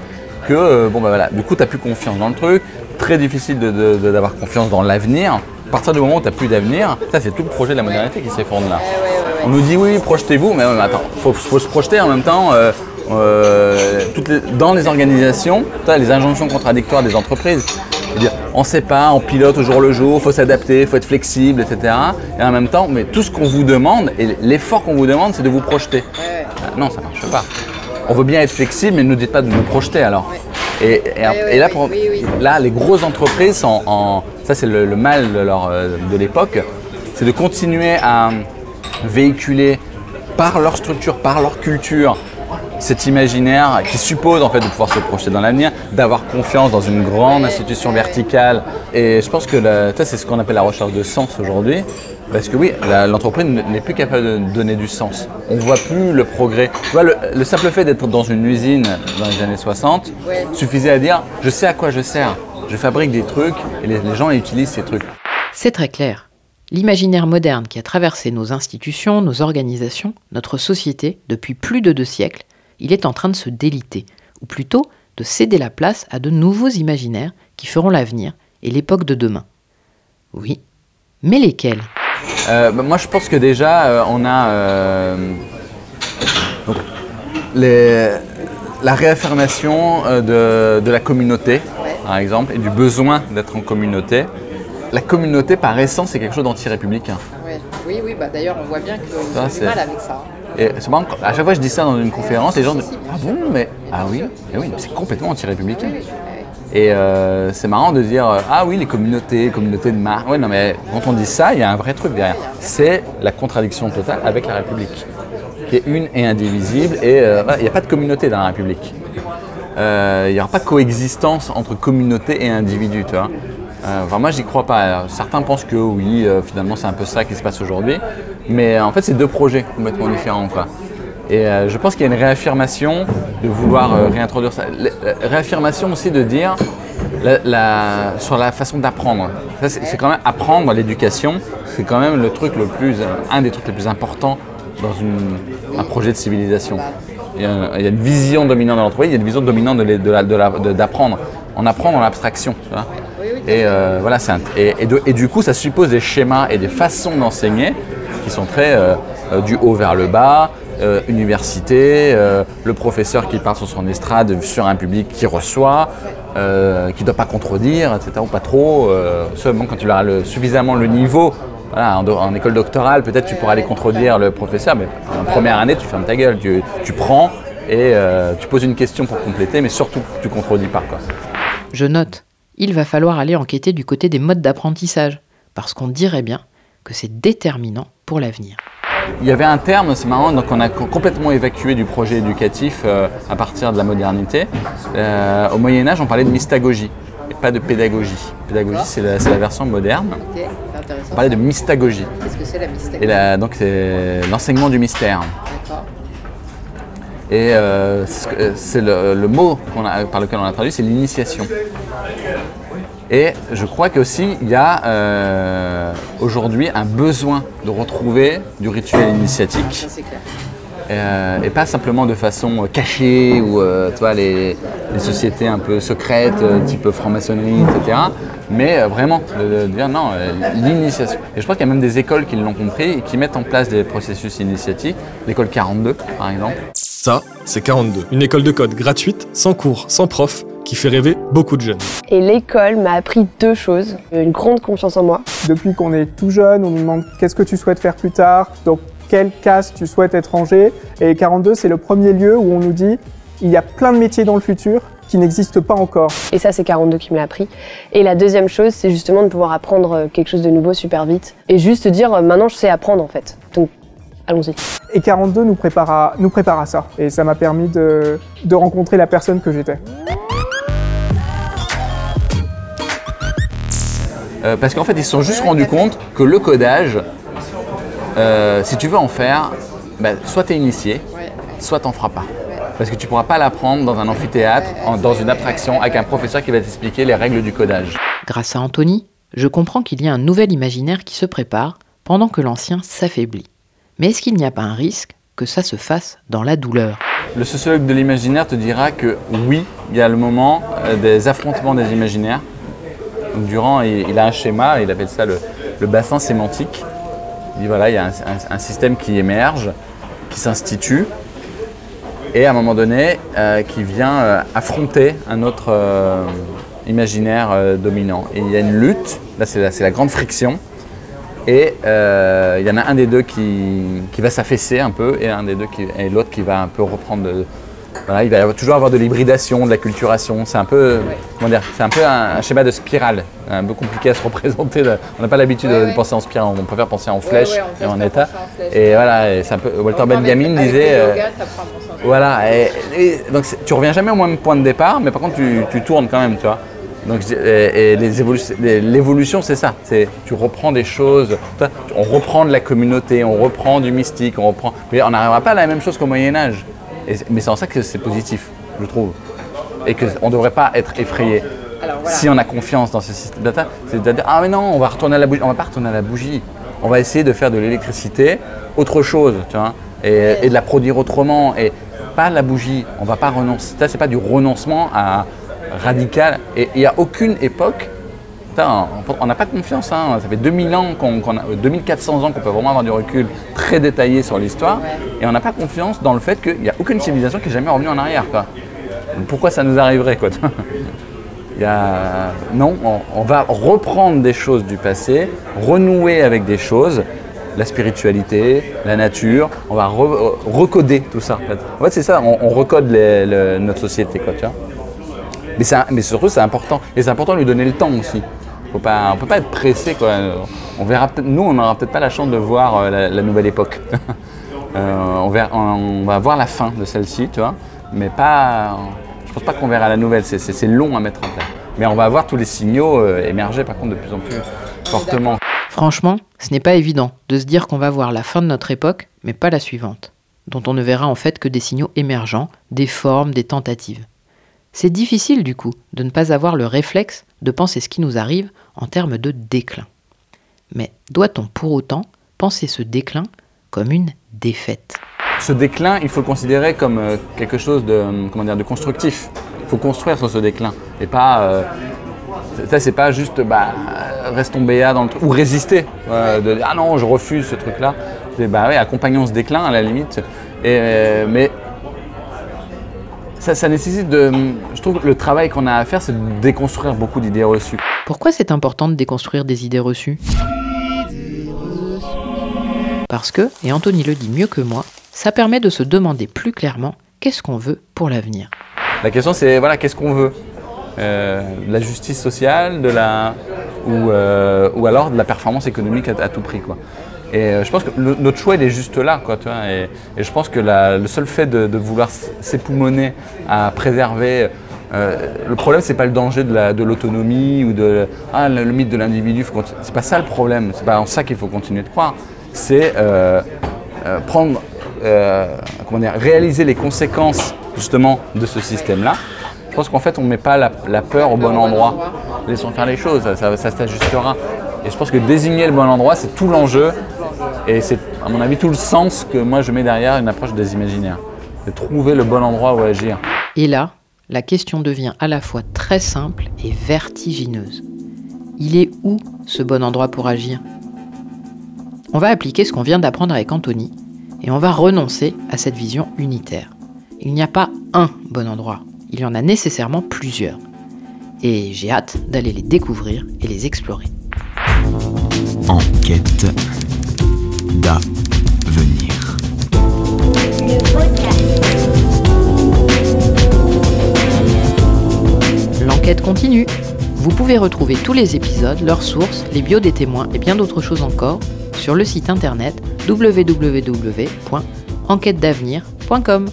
que, bon, bah voilà, du coup, tu n'as plus confiance dans le truc. Très difficile de- de- de- d'avoir confiance dans l'avenir. À partir du moment où tu n'as plus d'avenir, ça, c'est tout le projet de la modernité qui s'effondre là. On nous dit oui, projetez-vous, mais, attends, il faut, faut se projeter en même temps. euh, euh, toutes les- dans les organisations, tu as les injonctions contradictoires des entreprises. On ne sait pas, on pilote au jour le jour, il faut s'adapter, il faut être flexible, etc. Et en même temps, mais tout ce qu'on vous demande, et l'effort qu'on vous demande, c'est de vous projeter. Ah, non, ça ne marche pas. On veut bien être flexible, mais ne nous dites pas de nous projeter alors. Et, et- et là, pour- là, les grosses entreprises sont en. Ça, c'est le, le mal de, leur, euh, de l'époque, c'est de continuer à véhiculer par leur structure, par leur culture, cet imaginaire qui suppose en fait de pouvoir se projeter dans l'avenir, d'avoir confiance dans une grande institution verticale. Et je pense que la- ça, c'est ce qu'on appelle la recherche de sens aujourd'hui. Parce que oui, l'entreprise n'est plus capable de donner du sens. On ne voit plus le progrès. Tu vois, le, le simple fait d'être dans une usine dans les années 60 Ouais. suffisait à dire je sais à quoi je sers. Je fabrique des trucs et les, les gens utilisent ces trucs. C'est très clair. L'imaginaire moderne qui a traversé nos institutions, nos organisations, notre société depuis plus de deux siècles, il est en train de se déliter, ou plutôt de céder la place à de nouveaux imaginaires qui feront l'avenir et l'époque de demain. Oui, mais lesquels? Euh, bah, moi, je pense que déjà, euh, on a euh, donc, les- la réaffirmation de, de la communauté, par exemple, et du besoin d'être en communauté. La communauté, par essence, c'est quelque chose d'anti-républicain. Ouais. Oui, oui, bah d'ailleurs, on voit bien qu'ils ont du c'est- mal avec ça. Et c'est marrant, à chaque fois que je dis ça dans une conférence, les gens disent Ah bon, mais. Ah oui, eh oui, c'est complètement anti-républicain. Et euh, c'est marrant de dire euh, Ah oui, les communautés, communautés de marque. Ouais, non, mais quand on dit ça, il y a un vrai truc derrière. C'est la contradiction totale avec la République, qui est une et indivisible. Et euh, il n'y a pas de communauté dans la République. Euh, Il n'y aura pas de coexistence entre communauté et individu, tu vois. Euh, enfin, moi, j'y crois pas. Certains pensent que oui, euh, finalement, c'est un peu ça qui se passe aujourd'hui. Mais en fait, c'est deux projets complètement différents. Quoi. Et euh, je pense qu'il y a une réaffirmation de vouloir euh, réintroduire ça. Réaffirmation aussi de dire sur la façon d'apprendre. C'est quand même apprendre l'éducation, c'est quand même le truc le plus, euh, un des trucs les plus importants dans un projet de civilisation. Il y, a, il y a une vision dominante de l'entreprise, il y a une vision dominante d'apprendre. On apprend dans l'abstraction. Et euh, voilà, un- et, et de- et du coup, ça suppose des schémas et des façons d'enseigner qui sont très euh, euh, du haut vers le bas, euh, université, euh, le professeur qui parle sur son estrade sur un public qui reçoit, euh, qui ne doit pas contredire, etc. ou pas trop. seulement quand tu auras le- suffisamment le niveau. Voilà, en, école doctorale, peut-être tu pourras aller contredire le professeur, mais en première année, tu fermes ta gueule, tu, tu prends et euh, tu poses une question pour compléter, mais surtout, tu contredis pas. Quoi. Je note, il va falloir aller enquêter du côté des modes d'apprentissage, parce qu'on dirait bien que c'est déterminant pour l'avenir. Il y avait un terme, c'est marrant, donc on a co- complètement évacué du projet éducatif euh, à partir de la modernité. Euh, au Moyen Âge, on parlait de mystagogie pas de pédagogie. Pédagogie, c'est la, version moderne. Ok, c'est intéressant. On parlait de mystagogie. Qu'est-ce que c'est la Et la- donc c'est l'enseignement du mystère. D'accord. Et euh, c'est euh, c'est le, le mot a- par lequel on a traduit, c'est l'initiation. Et je crois qu'aussi, il y a euh, aujourd'hui un besoin de retrouver du rituel initiatique. Ça. Euh, et pas simplement de façon euh, cachée ou euh, les, les sociétés un peu secrètes, euh, type franc-maçonnerie, etc. Mais euh, vraiment, de, de dire non, euh, l'initiation. Et je crois qu'il y a même des écoles qui l'ont compris et qui mettent en place des processus initiatiques. L'école 42, par exemple. Ça, c'est 42. Une école de code gratuite, sans cours, sans prof, qui fait rêver beaucoup de jeunes. Et l'école m'a appris deux choses. Une grande confiance en moi. Depuis qu'on est tout jeune, on nous demande qu'est-ce que tu souhaites faire plus tard, quelle case tu souhaites être rangé. Et 42, c'est le premier lieu où on nous dit il y a plein de métiers dans le futur qui n'existent pas encore. Et ça, c'est 42 qui me l'a appris. Et la deuxième chose, c'est justement de pouvoir apprendre euh, quelque chose de nouveau super vite. Et juste dire, euh, maintenant, je sais apprendre en fait. Donc, allons-y. Et 42 nous prépare à, nous prépare à ça. Et ça m'a permis de, de rencontrer la personne que j'étais. Euh, parce qu'en fait, ils se sont juste rendus compte que le codage, euh, si tu veux en faire, bah, soit tu es initié, soit tu n'en feras pas. Parce que tu ne pourras pas l'apprendre dans un amphithéâtre, en- dans une attraction, avec un professeur qui va t'expliquer les règles du codage. Grâce à Anthony, je comprends qu'il y a un nouvel imaginaire qui se prépare pendant que l'ancien s'affaiblit. Mais est-ce qu'il n'y a pas un risque que ça se fasse dans la douleur? Le sociologue de l'imaginaire te dira que oui, il y a le moment euh, des affrontements des imaginaires. Donc, Durand, il, il a un schéma, il appelle ça le, le bassin sémantique. Dit voilà, il y a un, système qui émerge, qui s'institue, et à un moment donné, euh, qui vient euh, affronter un autre euh, imaginaire dominant. Et il y a une lutte, là c'est la, la grande friction, et il y en a un des deux qui, va s'affaisser un peu et un des deux qui, et l'autre qui va un peu reprendre. Voilà, il va y avoir- toujours avoir de l'hybridation, de la culturation. C'est un peu, comment dire, c'est un peu un, un schéma de spirale, un peu compliqué à se représenter. On n'a pas l'habitude de penser en spirale, on préfère penser en flèche et en état. penser en flèche. Et voilà, et c'est un peu. Walter Benjamin Avec disait. le euh, yoga, voilà, et, et donc tu reviens jamais au même point de départ, mais par contre tu, tu tournes quand même, tu vois. Donc, et, l'évolution, c'est ça. C'est tu reprends des choses. On reprend de la communauté, on reprend du mystique, on reprend. Mais on n'arrivera pas à la même chose qu'au Moyen Âge. Et mais c'est en ça que c'est positif, je trouve, et qu'on ne devrait pas être effrayé. Si on a confiance dans ce système data, c'est de dire ah mais non, on va retourner à la bougie. On va pas retourner à la bougie. On va essayer de faire de l'électricité autre chose, tu vois, et, et de la produire autrement. Et pas la bougie. On va pas renoncer. Ça, c'est pas du renoncement à radical. Et il n'y a aucune époque. Putain, on- n'a pas confiance. hein. Ça fait 2000 ans qu'on, qu'on a- euh, 2400 ans qu'on peut vraiment avoir du recul très détaillé sur l'histoire. Et on n'a pas confiance dans le fait qu'il n'y a aucune civilisation qui est jamais revenue en arrière. Quoi. Pourquoi ça nous arriverait quoi? Il y a- Non, on, on va reprendre des choses du passé, renouer avec des choses, la spiritualité, la nature, on va re- recoder tout ça. En fait, En fait, c'est ça, on, on recode les- le- notre société. Quoi, tu vois. mais, mais surtout, c'est important. Et c'est important de lui donner le temps aussi. Faut pas, on peut pas être pressé. Quoi. On verra nous, on n'aura peut-être pas la chance de voir euh, la, nouvelle époque. Euh, on, va voir la fin de celle-ci, tu vois, mais pas. Je pense pas qu'on verra la nouvelle. C'est long à mettre en place. Mais on va voir tous les signaux euh, émerger par contre de plus en plus fortement. Franchement, ce n'est pas évident de se dire qu'on va voir la fin de notre époque, mais pas la suivante, dont on ne verra en fait que des signaux émergents, des formes, des tentatives. C'est difficile du coup de ne pas avoir le réflexe de penser ce qui nous arrive en termes de déclin. Mais doit-on pour autant penser ce déclin comme une défaite? Ce déclin, il faut le considérer comme euh, quelque chose de, euh, comment de constructif. Il faut construire sur ce déclin et pas. euh, ça, c'est pas juste bah, restons béats dans le truc ou résister. euh, ah non, je refuse ce truc-là. Bah ouais, accompagnons ce déclin à la limite. Mais ça, ça nécessite de. Je trouve que le travail qu'on a à faire, c'est de déconstruire beaucoup d'idées reçues. Pourquoi c'est important de déconstruire des idées reçues? Parce que, et Anthony le dit mieux que moi, ça permet de se demander plus clairement qu'est-ce qu'on veut pour l'avenir. La question, c'est voilà, qu'est-ce qu'on veut? Euh, De la justice sociale, de la ou, euh, ou alors de la performance économique à, à tout prix, quoi. Et euh, je pense que le- notre choix, il est juste là, quoi. Tu vois, et, et je pense que la- le seul fait de, de vouloir s'époumoner à préserver euh, le problème, c'est pas le danger de la- de l'autonomie ou de ah, le, le mythe de l'individu. C'est pas ça le problème. C'est pas en ça qu'il faut continuer de croire. C'est euh, euh, prendre, comment dire, réaliser les conséquences justement de ce système-là. Je pense qu'en fait, on ne met pas la, la peur au bon endroit. Laissons faire les choses, ça, ça- ça s'ajustera. Et je pense que désigner le bon endroit, c'est tout l'enjeu. Et c'est, à mon avis, tout le sens que moi je mets derrière une approche des imaginaires. C'est trouver le bon endroit où agir. Et là, la question devient à la fois très simple et vertigineuse. Il est où ce bon endroit pour agir? On va appliquer ce qu'on vient d'apprendre avec Anthony et on va renoncer à cette vision unitaire. Il n'y a pas un bon endroit, il y en a nécessairement plusieurs. Et j'ai hâte d'aller les découvrir et les explorer. Enquête L'enquête continue. Vous pouvez retrouver tous les épisodes, leurs sources, les bios des témoins et bien d'autres choses encore sur le site internet www.enquêtedavenir.com.